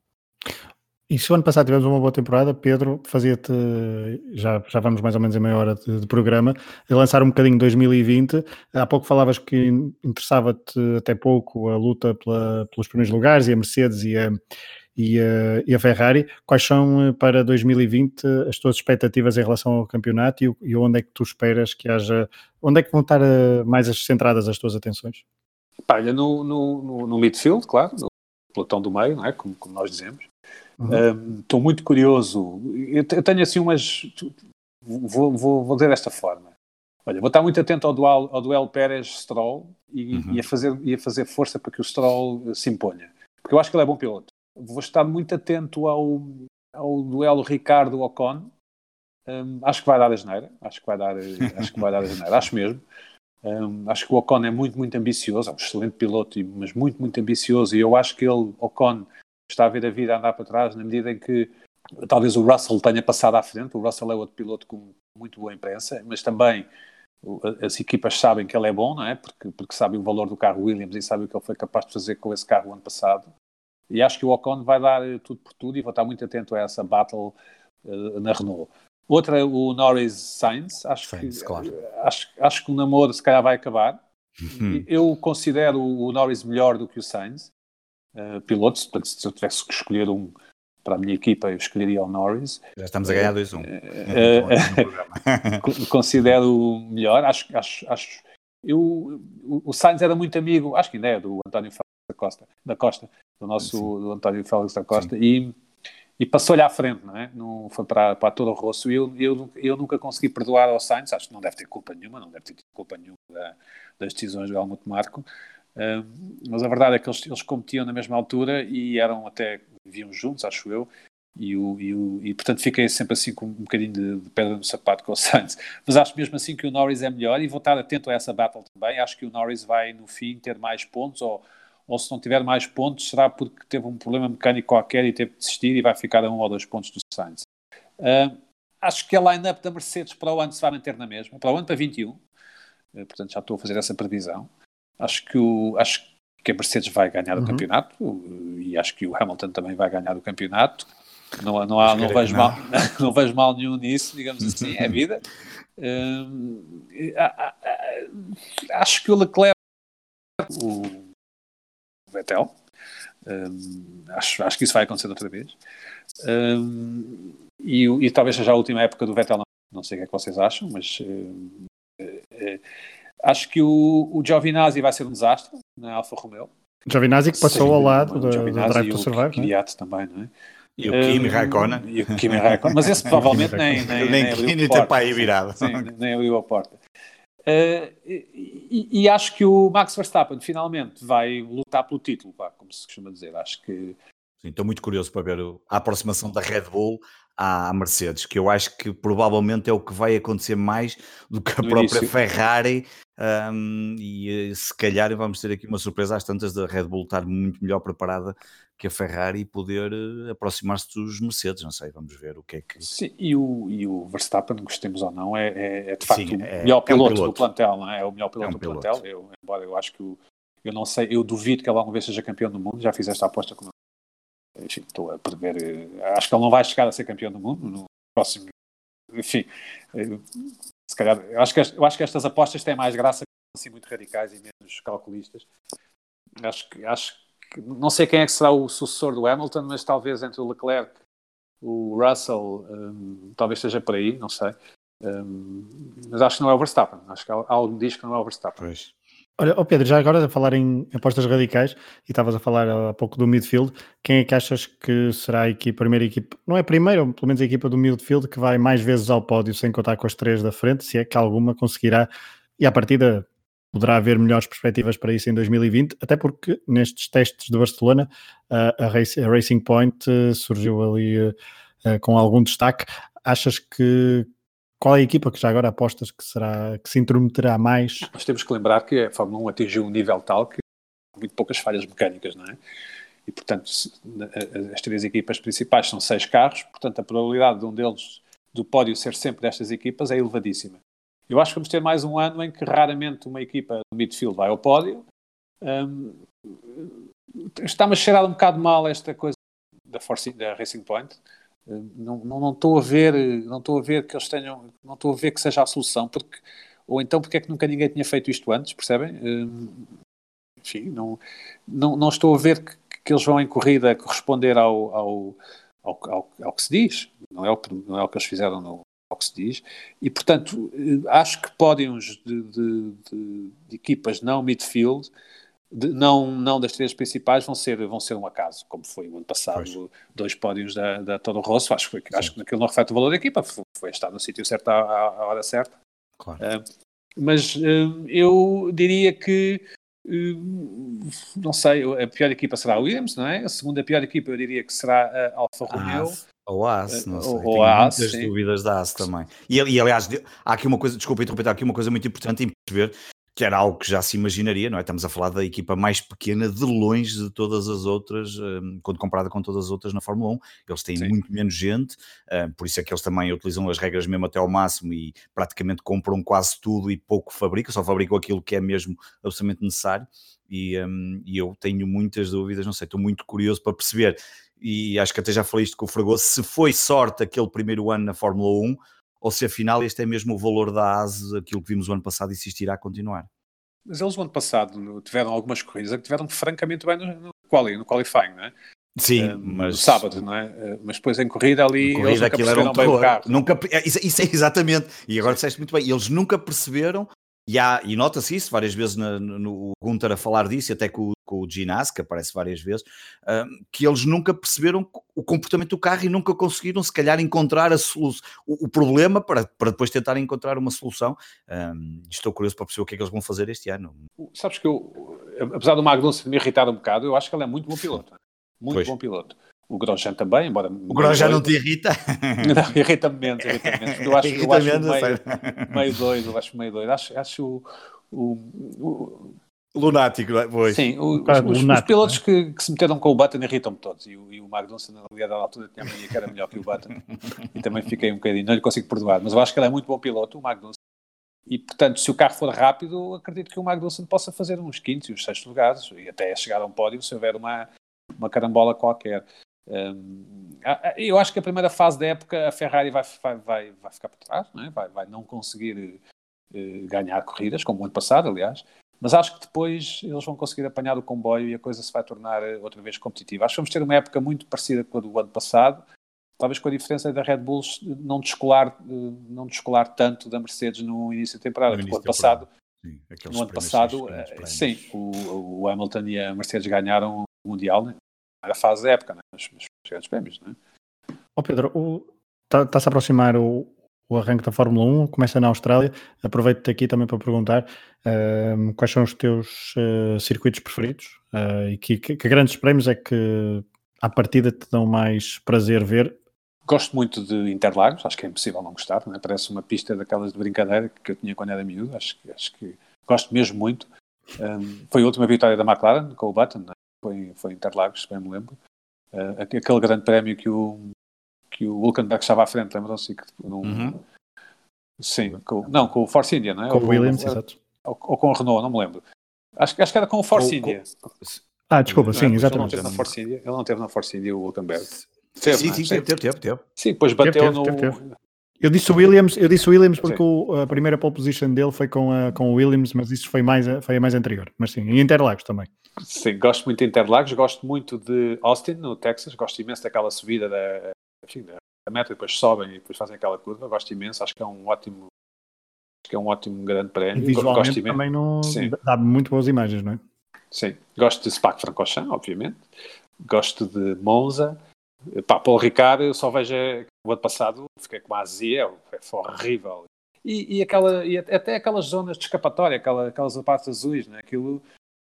E se o ano passado tivemos uma boa temporada, Pedro, fazia-te, já, já vamos mais ou menos em meia hora de, de programa, lançar um bocadinho 2020. Há pouco falavas que interessava-te até pouco a luta pela, pelos primeiros lugares e a Mercedes e a, e a, e a, Ferrari. Quais são eh, para 2020 as tuas expectativas em relação ao campeonato e, e onde é que tu esperas que haja, onde é que vão estar eh, mais centradas as tuas atenções? Olha, no, no, no, no midfield, claro, no pelotão do meio, não é? como, como nós dizemos. Estou uhum. muito curioso. Eu, tenho assim umas. Vou, vou, vou dizer desta forma. Olha, vou estar muito atento ao duelo, ao duelo Pérez-Stroll e, uhum. e, a fazer, e a fazer força para que o Stroll se imponha. Porque eu acho que ele é bom piloto. Vou estar muito atento ao, ao duelo Ricardo-Ocon. Um, acho que vai dar a geneira. Acho que vai dar, acho que vai dar a geneira. Acho mesmo. Um, acho que o Ocon é muito, muito ambicioso. É um excelente piloto, mas muito, muito ambicioso. E eu acho que ele, Ocon, está a ver a vida andar para trás na medida em que talvez o Russell tenha passado à frente. O Russell é outro piloto com muito boa imprensa, mas também as equipas sabem que ele é bom, não é? Porque, porque sabem o valor do carro Williams e sabem o que ele foi capaz de fazer com esse carro ano passado. E acho que o Ocon vai dar tudo por tudo e vou estar muito atento a essa battle uh, na Renault. Outra o Norris Sainz. Acho, Sainz, que, claro. acho, acho que o namoro se calhar vai acabar. Uhum. Eu considero o Norris melhor do que o Sainz uh, pilotos. Portanto, se eu tivesse que escolher um para a minha equipa, eu escolheria o Norris. Já estamos a ganhar 2-1. Um. Uh, considero melhor. Acho, acho, acho eu, o, Sainz era muito amigo, acho que ainda é, do António Félix da Costa, da Costa do nosso do António Félix da Costa, e, e passou-lhe à frente, não é? Não foi para, para todo o rosto. Eu, eu, eu nunca consegui perdoar ao Sainz, acho que não deve ter culpa nenhuma, não deve ter culpa nenhuma da, das decisões do Helmut Marko, mas a verdade é que eles, eles competiam na mesma altura e eram até, viviam juntos, acho eu, e, o, e, o, e portanto fiquei sempre assim com um bocadinho de, de, pedra no sapato com o Sainz. Mas acho mesmo assim que o Norris é melhor e vou estar atento a essa battle também. Acho que o Norris vai no fim ter mais pontos, ou, ou se não tiver mais pontos, será porque teve um problema mecânico qualquer e teve de desistir e vai ficar a um ou dois pontos do Sainz. Uh, acho que a line-up da Mercedes para o ano se vai manter na mesma, para o ano para 21, uh, portanto já estou a fazer essa previsão. Acho que, o, acho que a Mercedes vai ganhar uhum. o campeonato e acho que o Hamilton também vai ganhar o campeonato. Não, não, há, não, vejo, não. Mal, não vejo mal nenhum nisso, digamos assim, é vida. Hum, acho que o Leclerc, o Vettel, hum, acho, acho que isso vai acontecer outra vez. Hum, e, e, talvez seja a última época do Vettel, não, não sei o que é que vocês acham, mas uh, Acho que o, o Giovinazzi vai ser um desastre na Alfa Romeo. Giovinazzi que passou Sim, ao lado do, do Drive to Survive. O Kvyat é? também, não é? E o Kimi Raikkonen. E o Kimi Raikkonen. Mas esse provavelmente nem, nem, nem, nem abriu a porta. aí virado. Sim, nem abriu a porta. Uh, e, e, acho que o Max Verstappen finalmente vai lutar pelo título, pá, como se costuma dizer. Acho que. Sim, estou muito curioso para ver a aproximação da Red Bull à Mercedes, que eu acho que provavelmente é o que vai acontecer mais do que a no própria início. Ferrari. Um, e eh, se calhar vamos ter aqui uma surpresa às tantas da Red Bull estar muito melhor preparada que a Ferrari e poder uh, aproximar-se dos Mercedes, não sei, vamos ver o que é que... Sim, e o, e o Verstappen, gostemos ou não, é, é, é de facto Sim, o é, melhor piloto, é um piloto, do plantel, não é? É o melhor piloto, é um piloto. do plantel, eu, embora eu acho que o, eu não sei, eu duvido que ele alguma vez seja campeão do mundo, já fiz esta aposta com enfim, estou a prever, eh, acho que ele não vai chegar a ser campeão do mundo no próximo, enfim, eh, se calhar, eu acho que, eu acho que estas apostas têm mais graça, assim, muito radicais e menos calculistas. Acho que, acho que, não sei quem é que será o sucessor do Hamilton, mas talvez entre o Leclerc, o Russell, um, talvez esteja por aí, não sei. Um, mas acho que não é o Verstappen. Acho que algo diz que não é o Verstappen. Pois. Olha, oh Pedro, já agora a falar em apostas radicais, e estavas a falar há pouco do midfield, quem é que achas que será a, a primeira equipa, não é a primeira, pelo menos a equipa do midfield que vai mais vezes ao pódio sem contar com as três da frente, se é que alguma conseguirá, e à partida poderá haver melhores perspectivas para isso em 2020, até porque nestes testes de Barcelona a, Racing Point eh, surgiu ali eh, eh, com algum destaque. Achas que qual é a equipa que já agora apostas que será que se intrometerá mais? Nós temos que lembrar que a Fórmula 1 atingiu um nível tal que há muito poucas falhas mecânicas, não é? E portanto, as três equipas principais são seis carros, portanto a probabilidade de um deles do pódio ser sempre destas equipas é elevadíssima. Eu acho que vamos ter mais um ano em que raramente uma equipa do midfield vai ao pódio. Um, Está-me a cheirar um bocado mal esta coisa da, Force, da Racing Point. Não, não, não estou a ver, não estou a ver que eles tenham, não estou a ver que seja a solução, porque ou então porque é que nunca ninguém tinha feito isto antes, percebem? Hum, enfim, não, não, não estou a ver que, que eles vão em corrida corresponder ao, ao, ao, ao, ao que se diz, não é o, não é o que eles fizeram no, ao que se diz, e portanto acho que pódios de, de, de, de equipas não midfield de, não, não das três principais vão ser, vão ser um acaso, como foi o ano passado, pois. dois pódios da, da Toro Rosso, acho, que, acho que aquilo não reflete o valor da equipa, foi, foi estar no sítio certo à, à, hora certa. Claro. Uh, mas uh, eu diria que uh, não sei, a pior equipa será a Williams, não é? A segunda pior equipa eu diria que será a Alfa Romeo. Ou a AS, não sei. Ou a AS, muitas sim. dúvidas da AS também. E, e aliás, há aqui uma coisa, desculpa interromper, há aqui uma coisa muito importante em perceber que era algo que já se imaginaria, não é? Estamos a falar da equipa mais pequena de longe de todas as outras, um, quando comparada com todas as outras na Fórmula 1. Eles têm Sim. muito menos gente, um, por isso é que eles também utilizam as regras mesmo até ao máximo e praticamente compram quase tudo e pouco fabricam, só fabricam aquilo que é mesmo absolutamente necessário. E, um, e eu tenho muitas dúvidas, não sei, estou muito curioso para perceber, e acho que até já falei isto com o Fragoso, se foi sorte aquele primeiro ano na Fórmula 1 ou se afinal este é mesmo o valor da ASE, aquilo que vimos o ano passado, e se isto irá continuar. Mas eles, o ano passado, tiveram algumas corridas que tiveram francamente bem no, no, quali, no qualifying, não é? Sim, uh, mas. sábado, não é? Uh, mas depois em corrida ali. Corrida, eles nunca aquilo era um bem o carro. Nunca, é, isso, isso, é exatamente. E agora disseste muito bem. Eles nunca perceberam e, há, e nota-se isso várias vezes no, no Gunter a falar disso, até com, com o Ginás, que aparece várias vezes, um, que eles nunca perceberam o comportamento do carro e nunca conseguiram, se calhar, encontrar a solução, o, o, problema para, para depois tentar encontrar uma solução. Um, estou curioso para perceber o que é que eles vão fazer este ano. Sabes que eu, apesar do Magnussen me irritar um bocado, eu acho que ele é muito bom piloto. Muito pois. bom piloto. O Grosjean também, embora. O Grosjean não te irrita? Não, irrita-me menos, irrita menos. Eu acho, irrita eu acho menos, meio, meio doido, eu acho meio doido. Acho, acho o, o, o Lunático, é? Pois. Sim, os, os, lunático, os pilotos é? que, que, se meteram com o Button irritam-me todos. E o, e o Magnussen, na realidade, à altura, tinha a mania que era melhor que o Button. e também fiquei um bocadinho, não lhe consigo perdoar. Mas eu acho que ele é muito bom piloto, o Magnussen. E, portanto, se o carro for rápido, acredito que o Magnussen possa fazer uns quintos e uns sextos lugares e até chegar a um pódio se houver uma, uma carambola qualquer. Um, eu acho que a primeira fase da época a Ferrari vai, vai, vai, vai ficar por trás, não é? vai, vai não conseguir uh, ganhar corridas, como o ano passado, aliás, mas acho que depois eles vão conseguir apanhar o comboio e a coisa se vai tornar eh, outra vez competitiva. Acho que vamos ter uma época muito parecida com a do ano passado, talvez com a diferença da Red Bull não descolar, não descolar tanto da Mercedes no início da temporada, no, ano passado. Sim, no ano passado, sim, o, o Hamilton e a Mercedes ganharam o Mundial, né? Primeira fase da época, né? nos grandes prémios. Né? Ó oh Pedro, está-se tá a aproximar o, o arranque da Fórmula 1, começa na Austrália. Aproveito-te aqui também para perguntar uh, quais são os teus uh, circuitos preferidos uh, e que, que, que, grandes prémios é que à partida te dão mais prazer ver. Gosto muito de Interlagos, acho que é impossível não gostar, não é? parece uma pista daquelas de brincadeira que eu tinha quando era miúdo, acho, acho que gosto mesmo muito. Um, foi a última vitória da McLaren com o Button, é? Foi, foi Interlagos, bem me lembro. Uh, aquele grande prémio que o, que o Hulkenberg estava à frente, lembram-se? Uhum. Sim, com, não, com o Force India, não é? Com o Williams, exato. Ou, ou, com o Renault, não me lembro. Acho, acho que era com o Force India. Com... Ah, desculpa, não, sim, é? exatamente. Ele não, teve na Force India, ele não teve na Force India, o Hulkenberg. Teve, sim, sim, teve, teve, teve. Sim, depois bateu teve, no... Eu disse o Williams, eu disse Williams porque o, a primeira pole position dele foi com, a, com o Williams, mas isso foi mais, foi a mais anterior. Mas sim, em Interlagos também. Sim, gosto muito de Interlagos, gosto muito de Austin, no Texas, gosto imenso daquela subida da, enfim, da meta, depois sobem e depois fazem aquela curva. Gosto imenso, acho que é um ótimo, acho que é um ótimo grande prémio. Visualmente gosto também não Sim. dá muito boas imagens, não é? Sim, gosto de Spa-Francorchamps, obviamente. Gosto de Monza. Pá, Paulo Ricardo, eu só vejo é, o ano passado, fiquei com a azia, é, foi horrível. E, e, aquela, e até aquelas zonas de escapatória, aquela, aquelas partes azuis, né? aquilo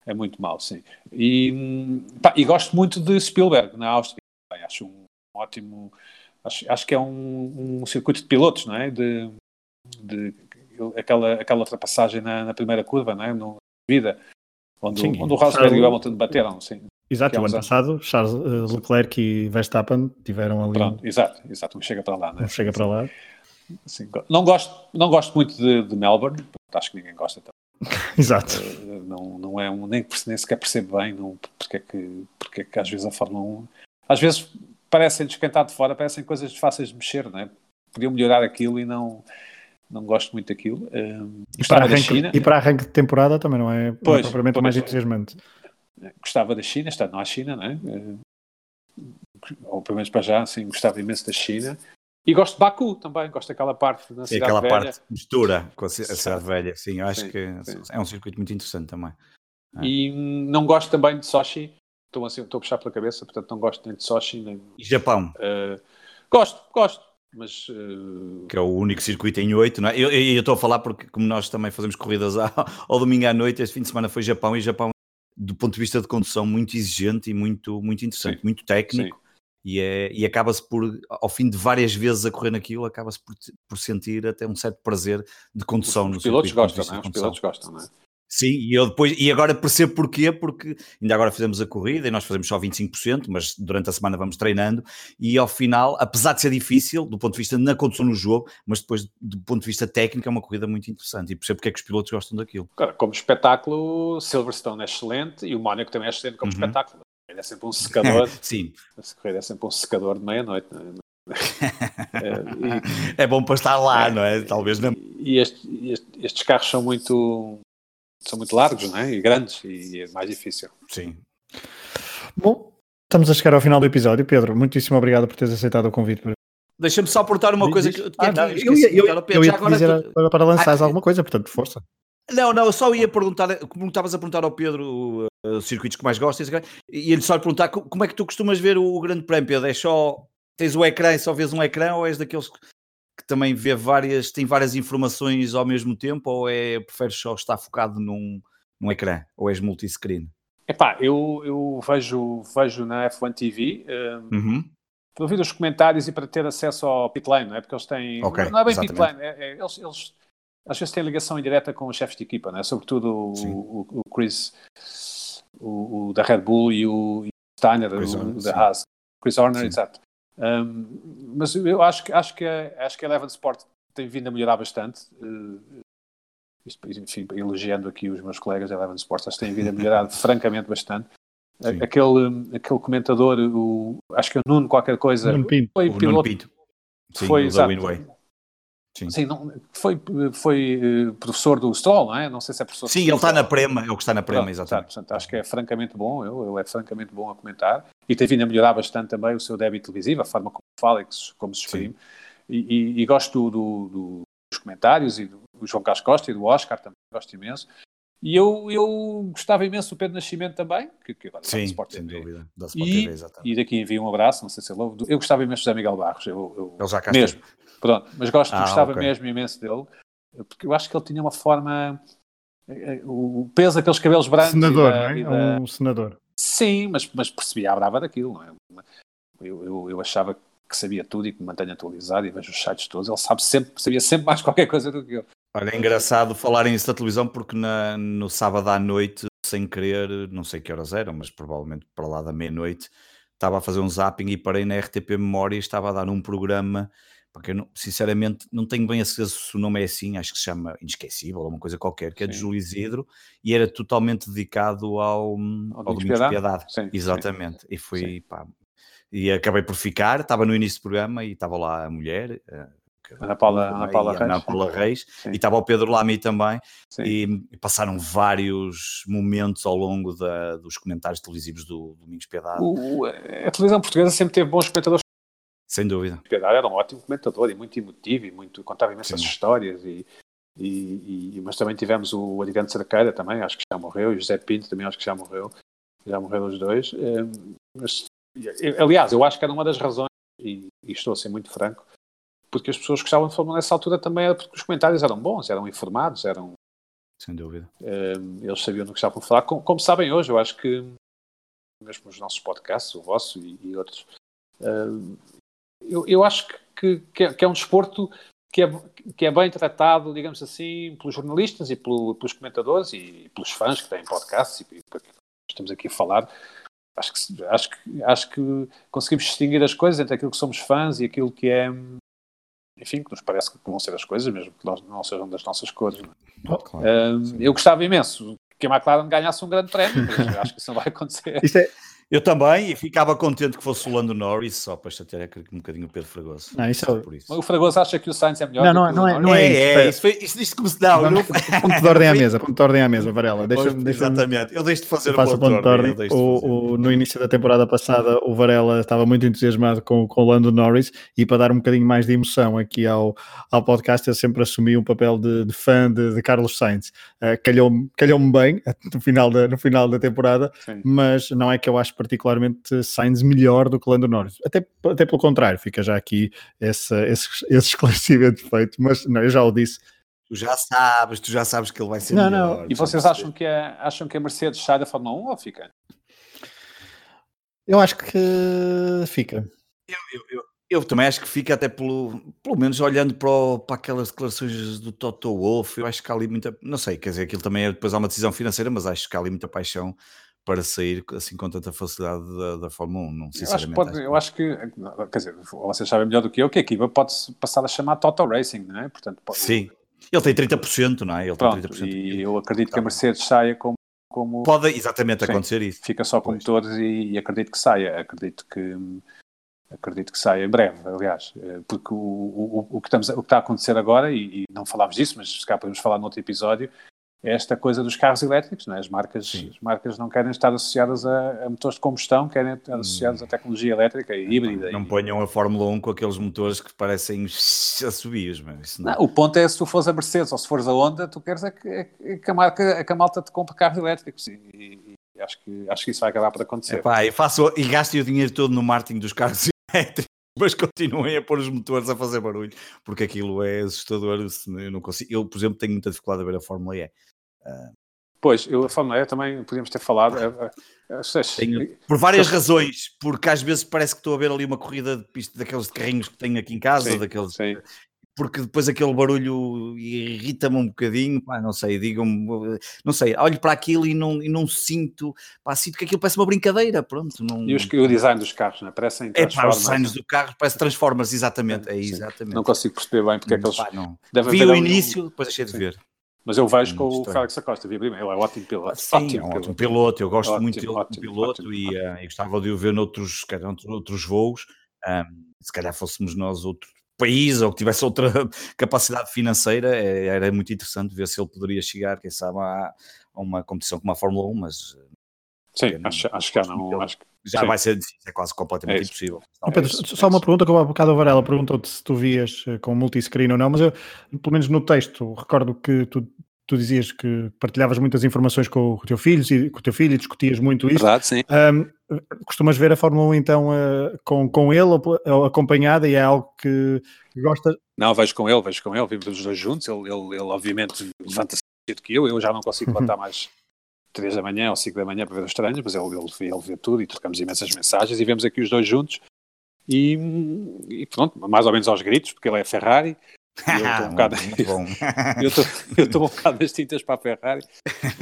é muito mau, sim. E, pá, e gosto muito de Spielberg, na Áustria. Acho um ótimo. Acho, acho que é um, um circuito de pilotos, não é? De, de aquela, aquela ultrapassagem na, na primeira curva, não é? No, vida, onde, sim, onde o Rosberg e o Hamilton bateram, sim. Exato, o ano passado, Charles eh, Leclerc e Verstappen tiveram ali. Pronto, exato, exato, não chega para lá, né? Não chega para lá. Sim, não, gosto, não gosto muito de, de Melbourne, acho que ninguém gosta também. exato. Uh, não, não é um, nem, nem sequer percebo bem não, porque, é que, porque é que às vezes a Fórmula 1. Às vezes parecem descantar de fora, parecem coisas fáceis de mexer, não é? Podiam melhorar aquilo e não não gosto muito daquilo. Uh, e, para arranque, e para arranque de temporada também não é, pois, não é propriamente mais entusiasmante gostava da China, está não há China, não é? Eh, ou pelo menos para já, sim, gostava imenso da China. E gosto de Baku também, gosto daquela parte da cidade aquela velha. parte mistura com a cidade velha, sim, eu acho sim, que sim. é um circuito muito interessante também. É. E não gosto também de Sochi, estou, assim, estou a puxar pela cabeça, portanto não gosto nem de Sochi. Nem... E Japão? Uh, gosto, gosto, mas... Uh... Que é o único circuito em oito, não é? Eu, eu, eu, estou a falar porque como nós também fazemos corridas ao, ao domingo à noite, este fim de semana foi Japão e Japão do ponto de vista de condução muito exigente e muito, muito interessante, Sim. muito técnico. Sim. E, é, e acaba-se por, ao fim de várias vezes a correr naquilo, acaba-se por, por sentir até um certo prazer de condução. Os, os pilotos gostam, não é? Os pilotos gostam, não é? Sim, e eu depois, e agora percebo porquê, porque ainda agora fizemos a corrida e nós fazemos só 25%, mas durante a semana vamos treinando e ao final, apesar de ser difícil, do ponto de vista na condução no jogo, mas depois do ponto de vista técnico é uma corrida muito interessante e percebo porque é que os pilotos gostam daquilo. Cara, como espetáculo, Silverstone é excelente e o Mónaco também é excelente como uhum. espetáculo. É sempre um secador. Sim. Essa corrida é sempre um secador de meia-noite. é, é bom para estar lá, é, não é? Talvez não. E este, este, estes carros são muito são muito largos não é? e grandes e é mais difícil. Sim. Bom, estamos a chegar ao final do episódio. Pedro, muitíssimo obrigado por teres aceitado o convite. Deixa-me só aportar uma coisa que, ah, não, eu, ia, eu, eu ia dizer tu... para, lançares ah, alguma coisa, portanto, força. Não, não, eu só ia perguntar, como estavas a perguntar ao Pedro uh, os circuitos que mais gostas, e ele só lhe perguntar como é que tu costumas ver o, o Grande Prémio, Pedro? É só, tens o ecrã e só vês um ecrã, ou és daqueles que também vê várias, tem várias informações ao mesmo tempo, ou é, preferes só estar focado num, num ecrã, ou és multiscreen? Epá, eu, eu vejo, vejo na F1 TV um, uhum. para ouvir os comentários e para ter acesso ao pitlane, não é? Porque eles têm. Okay, não é bem pitlane, é, é, eles, eles às vezes têm ligação indireta com os chefes de equipa, não é? Sobretudo o, o, o, Chris, o, o, da Red Bull e o, Steiner, Chris o, da Haas. Chris Horner, exato. Um, mas eu acho que, acho, que, acho que a Eleven Sport tem vindo a melhorar bastante. Uh, enfim, elogiando aqui os meus colegas da Eleven Sports, acho que tem vindo a melhorar francamente bastante. Aquele, aquele comentador, o, acho que é o Nuno qualquer coisa, Nuno Pinto. foi o piloto. Nuno Pinto. Sim, foi, exato, Sim, Sim não, foi, foi uh, professor do Stroll, não é? Não sei se é professor. Sim, ele está na Prema, é o que está na Prema, Pronto, exatamente. Portanto, acho que é francamente bom, ele, ele é francamente bom a comentar e tem vindo a melhorar bastante também o seu débito televisivo, a forma como fala e como se exprime. E, e, e, gosto do, do, dos comentários e do, do João Carlos Costa e do Oscar também, gosto imenso. E eu, eu gostava imenso do Pedro Nascimento também, que, que agora Sim, Sport sem dúvida. Da Sport e, TV, exatamente. e daqui envio um abraço, não sei se ele ouve. Eu gostava imenso do José Miguel Barros. Eu, eu, ele já cá mesmo. Pronto, mas gosto, ah, gostava okay. mesmo imenso dele, porque eu acho que ele tinha uma forma. Eh, eh, o peso daqueles cabelos brancos. Senador, da, não é? Da... Um senador. Sim, mas, mas percebia a brava daquilo, não é? Eu, eu, eu achava que sabia tudo e que me mantenho atualizado e vejo os sites todos. Ele sabe sempre, sabia sempre mais qualquer coisa do que eu. Olha, é engraçado falarem isso da televisão porque na, no sábado à noite, sem querer, não sei que horas eram, mas provavelmente para lá da meia-noite, estava a fazer um zapping e parei na RTP Memória e estava a dar um programa porque eu não, sinceramente não tenho bem a certeza se o nome é assim, acho que se chama Inesquecível ou uma coisa qualquer, que é de Júlio Isidro e era totalmente dedicado ao, ao, ao Domingos de Piedade. Sim, Exatamente. Sim. E fui, pá, e acabei por ficar, estava no início do programa e estava lá a mulher, eh, Ana Paula, Ana Paula Reis, Ana Paula Reis e estava o Pedro Lamy também e, e, passaram vários momentos ao longo da, dos comentários televisivos do Domingos Piedade. O, a televisão portuguesa sempre teve bons comentadores Sem dúvida. Era um ótimo comentador e muito emotivo e muito, contava imensas Sim. histórias e, e, e, mas também tivemos o Adriano Cerqueira também, acho que já morreu, e o José Pinto também acho que já morreu, já morreram os dois. Ehm, mas, aliás, eu acho que era uma das razões, e, e estou a ser muito franco, porque as pessoas gostavam de Fórmula nessa altura também era porque os comentários eram bons, eram informados, eram. Sem dúvida. Ehm, eles sabiam do que estavam a falar, como, como, sabem hoje, eu acho que mesmo os nossos podcasts, o vosso e, e outros, eu, eu acho que, que, é, que, é, um desporto que é, que é bem tratado, digamos assim, pelos jornalistas e pelo, pelos comentadores e pelos fãs que têm podcasts e, e estamos aqui a falar. Acho que, acho, que, acho que conseguimos distinguir as coisas entre aquilo que somos fãs e aquilo que é, enfim, que nos parece que vão ser as coisas, mesmo que não sejam das nossas cores. Oh, claro, eu gostava imenso que a McLaren ganhasse um grande prémio, mas acho que isso não vai acontecer. Isto é, eu também, e ficava contente que fosse o Lando Norris, só para chatear um bocadinho o Pedro Fragoso. Não, isso é... por isso. O Fragoso acha que o Sainz é melhor não, não, é, não, é, não é, é, é, isso. Foi, isso disse que me não, não, Ponto de ordem à mesa, ponto de ordem à mesa, Varela. Deixa deixa Exatamente, eu deixo de fazer o ponto, ponto de ordem. ordem. O, o, no início da temporada passada, o Varela estava muito entusiasmado com, com o Lando Norris e para dar um bocadinho mais de emoção aqui ao, ao podcast, eu sempre assumi um papel de, de fã de, de, Carlos Sainz. Uh, Calhou-me calhou bem no final da, no final da temporada, Sim. mas não é que eu acho particularmente Sainz melhor do que Lando Norris. Até, até pelo contrário, fica já aqui esse, esse, esse esclarecimento feito, mas não, eu já o disse. Tu já sabes, tu já sabes que ele vai ser não, melhor. Não. E vocês acham que, é, acham que a Mercedes sai da Fórmula 1 ou fica? Eu acho que fica. Eu, eu, eu, eu, também acho que fica, até pelo, pelo menos olhando para, o, para aquelas declarações do Toto Wolff, eu acho que há ali muita, não sei, quer dizer, aquilo também é, depois há uma decisão financeira, mas acho que há ali muita paixão para sair assim com tanta facilidade da, da Fórmula 1. Não, eu acho, pode, eu acho que, quer dizer, vocês sabem melhor do que eu, que a equipa pode passar a chamar Total Racing, não é? Portanto, pode, Sim, ele tem 30%, não é? Ele Pronto, tem 30%. E eu acredito que a Mercedes saia como. como pode exatamente Sim, acontecer isso. Fica só com motores e, e, acredito que saia. Acredito que. Acredito que saia em breve, aliás, eh, porque o, o, o, que, estamos, o que está a acontecer agora, e, e não falámos disso, mas se cá podemos falar no outro episódio, esta coisa dos carros elétricos, não é? as, marcas, as marcas não querem estar associadas a, a, motores de combustão, querem estar associadas à tecnologia elétrica e híbrida. Não e... ponham a Fórmula 1 com aqueles motores que parecem assobios. Mas não... não... o ponto é se tu fores a Mercedes ou se fores a Honda, tu queres é que, é que a, marca, é que a malta te compre carros elétricos e, e, e, acho, que, acho que isso vai acabar por acontecer. Epá, e, faço, e gastem o dinheiro todo no marketing dos carros elétricos mas continuem a pôr os motores a fazer barulho, porque aquilo é assustador. Eu, não consigo, eu, por exemplo, tenho muita dificuldade a ver a Fórmula E. Pois, eu, a Fórmula E também podíamos ter falado. É, é, é, tenho, por várias razões, porque às vezes parece que estou a ver ali uma corrida de pista daqueles de carrinhos que tenho aqui em casa, sim, daqueles. Sim. Porque depois aquele barulho irrita-me um bocadinho, pá, não sei, digam-me, não sei, olho para aquilo e não, e não sinto, pá, sinto que aquilo parece uma brincadeira, pronto. Não... E os, o design dos carros, não é? Parecem É, pá, os designs do carro parece Transformers, exatamente, é, exatamente. Não consigo perceber bem porque é que eles... Pá, não. Vi o início, depois deixei de ver. Mas eu vejo com o Félix Acosta, ele é ótimo piloto. Sim, ótimo, é um ótimo piloto. Eu gosto ótimo, muito dele como piloto ótimo, e, uh, gostava de o ver noutros, outros voos. Um, se calhar fôssemos nós outro país ou que tivesse outra capacidade financeira, é, era muito interessante ver se ele poderia chegar, quem sabe, a, a uma competição como a Fórmula 1, mas... Sim, acho, acho que não... Acho que já Sim. vai ser difícil, é quase completamente é impossível. Pedro, é só uma pergunta que há bocado a Varela perguntou-te se tu vias eh, com multiscreen ou não, mas eu, pelo menos no texto, recordo que tu, tu dizias que partilhavas muitas informações com o teu filho e com o teu filho e discutias muito isso. Verdade, sim. Um, costumas ver a Fórmula 1 então uh, com, com ele ou acompanhada e é algo que gosta? Não, vejo com ele, vejo com ele, vimos os dois juntos, ele, ele, ele obviamente levanta-se do que eu, eu já não consigo levantar mais 3 da manhã ou 5 da manhã para ver os treinos, mas ele, ele, ele vê tudo e trocamos imensas mensagens e vemos aqui os dois juntos e, e, pronto, mais ou menos aos gritos, porque ele é Ferrari. eu estou um bocado, eu estou um bocado nas tintas para a Ferrari.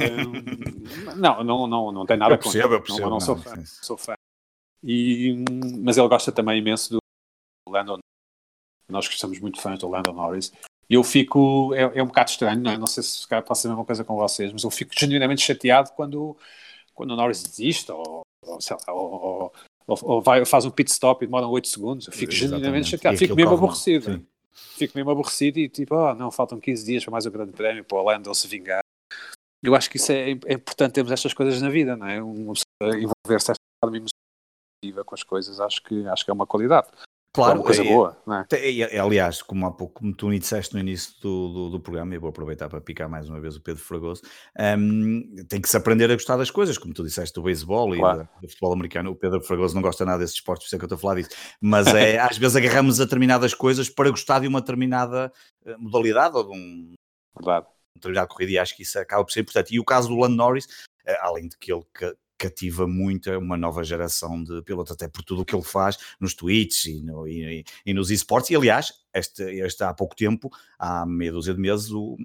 Um, não, não, não, não tem nada eu percebo, com eu percebo, não, não, sou fã, sou fã. E, mas ele gosta também imenso do Landon. Nós que somos muito fãs do Landon Norris eu fico. É, é, um bocado estranho, não, é? não sei se passa a mesma coisa com vocês, mas eu fico genuinamente chateado quando, quando o Norris desiste ou, ou, lá, ou, ou, ou vai, faz um pit stop e demora 8 segundos. Eu fico Exatamente. genuinamente chateado, fico mesmo aborrecido. Sim. Fico mesmo aborrecido e tipo, oh, não, faltam 15 dias para mais um grande prémio para o Lando se vingar. Eu acho que isso é, é importante termos estas coisas na vida, não é? envolver-se esta forma emotiva com as coisas, acho que, acho que é uma qualidade. Claro, coisa é, boa, não é? é, aliás, como há pouco, como tu me disseste no início do, do, do, programa, e vou aproveitar para picar mais uma vez o Pedro Fragoso, um, tem que se aprender a gostar das coisas, como tu disseste do beisebol claro. e do, do, futebol americano. O Pedro Fragoso não gosta nada desses esportes, por isso é que eu estou a falar disso. Mas é, às vezes agarramos a determinadas coisas para gostar de uma determinada eh, modalidade ou de um, Verdade. uma determinada corrida, e acho que isso acaba por ser importante. E o caso do Lando Norris, eh, além de que ele cativa muito uma nova geração de pilotos, até por tudo o que ele faz nos tweets e, no, e, e nos esportes. E aliás, este, este há pouco tempo, há meia dúzia de meses, o,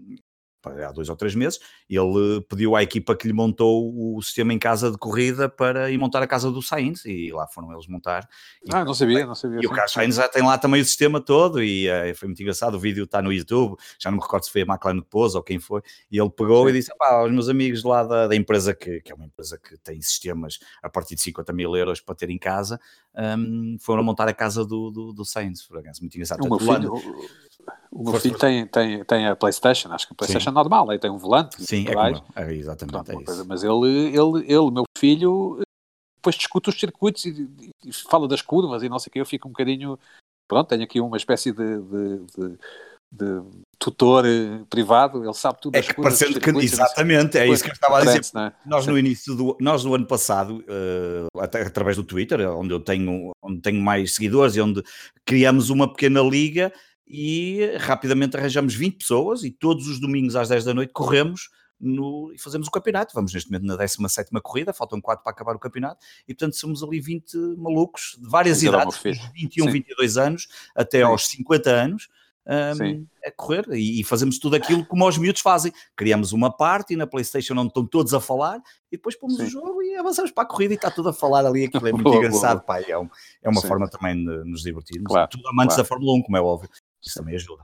há dois ou três meses, ele pediu à equipa que lhe montou o sistema em casa de corrida para ir montar a casa do Sainz e lá foram eles montar. Ah, não sabia, não sabia. E o Carlos Sainz já tem lá também o sistema todo e uh, foi muito engraçado. O vídeo está no YouTube, já não me recordo se foi a McLaren que pôs ou quem foi. E ele pegou Sim. e disse: pá, aos meus amigos lá da, da empresa, que, que, é uma empresa que tem sistemas a partir de 50 mil euros para ter em casa, um, foram montar a casa do, do, do Sainz. Foi muito engraçado. O meu filho, o meu filho tem, tem, tem a PlayStation, acho que a PlayStation Sim. normal, aí tem um volante. Sim, é, como, é exatamente. Pronto, é coisa, mas ele, ele, ele, meu filho, depois discute os circuitos e, e, fala das curvas e não sei o que, eu fico um bocadinho. Pronto, tenho aqui uma espécie de, de, de, de tutor eh, privado, ele sabe tudo. É que parecendo que, exatamente, é isso que eu estava a dizer. É? Nós no início do, nós no ano passado, uh, até através do Twitter, onde eu tenho, onde tenho mais seguidores e onde criamos uma pequena liga e rapidamente arranjamos 20 pessoas e todos os domingos às 10 da noite corremos no, e fazemos o campeonato. Vamos neste momento na 17 corrida, faltam 4 para acabar o campeonato e portanto somos ali 20 malucos de várias Sim, idades, 21, Sim. 22 anos até Sim. aos 50 anos. Um, a correr e, e, fazemos tudo aquilo como os miúdos fazem. Criamos uma parte na PlayStation onde estão todos a falar e depois pomos o jogo e avançamos para a corrida e está tudo a falar ali. Aquilo é muito boa, engraçado, boa. Pá, é, um, é uma forma também de nos divertirmos. Claro, tudo amantes claro. da Fórmula 1, como é óbvio. Isso também ajuda.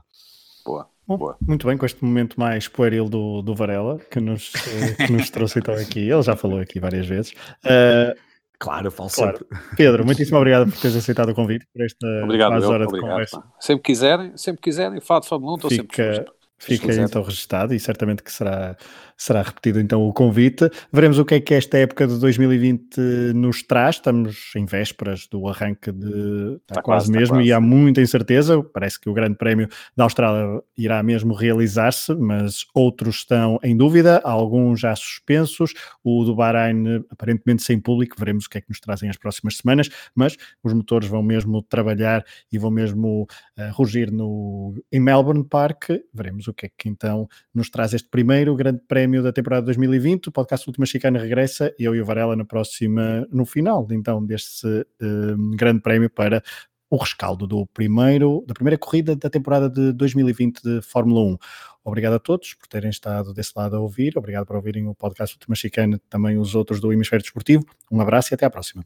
Boa. Bom, Boa. Muito bem, com este momento mais pueril do, do Varela, que nos, eh, que nos trouxe então aqui. Ele já falou aqui várias vezes. Uh, claro, eu falo claro. sempre. Pedro, muitíssimo obrigado por teres aceitado o convite, por esta obrigado, eu, hora obrigado, de conversa. Pá. Sempre quiserem, sempre quiserem, de Fórmula 1, estou Fica... sempre Fica então registado e certamente que será, será repetido então o convite. Veremos o que é que esta época de 2020 nos traz. Estamos em vésperas do arranque de. Está, está quase, mesmo quase. e há muita incerteza. Parece que o Grande Prémio da Austrália irá mesmo realizar-se, mas outros estão em dúvida, alguns já suspensos. O do Bahrein aparentemente sem público. Veremos o que é que nos trazem as próximas semanas, mas os motores vão mesmo trabalhar e vão mesmo uh, rugir no, em Melbourne Park. Veremos o que é que então nos traz este primeiro grande prémio da temporada 2020. O podcast Última Chicana regressa, eu e o Varela na próxima, no final então deste uh, grande prémio para o rescaldo do primeiro, da primeira corrida da temporada de 2020 de Fórmula 1. Obrigado a todos por terem estado desse lado a ouvir. Obrigado por ouvirem o podcast Última Chicana, também os outros do Hemisfério Desportivo. Um abraço e até à próxima.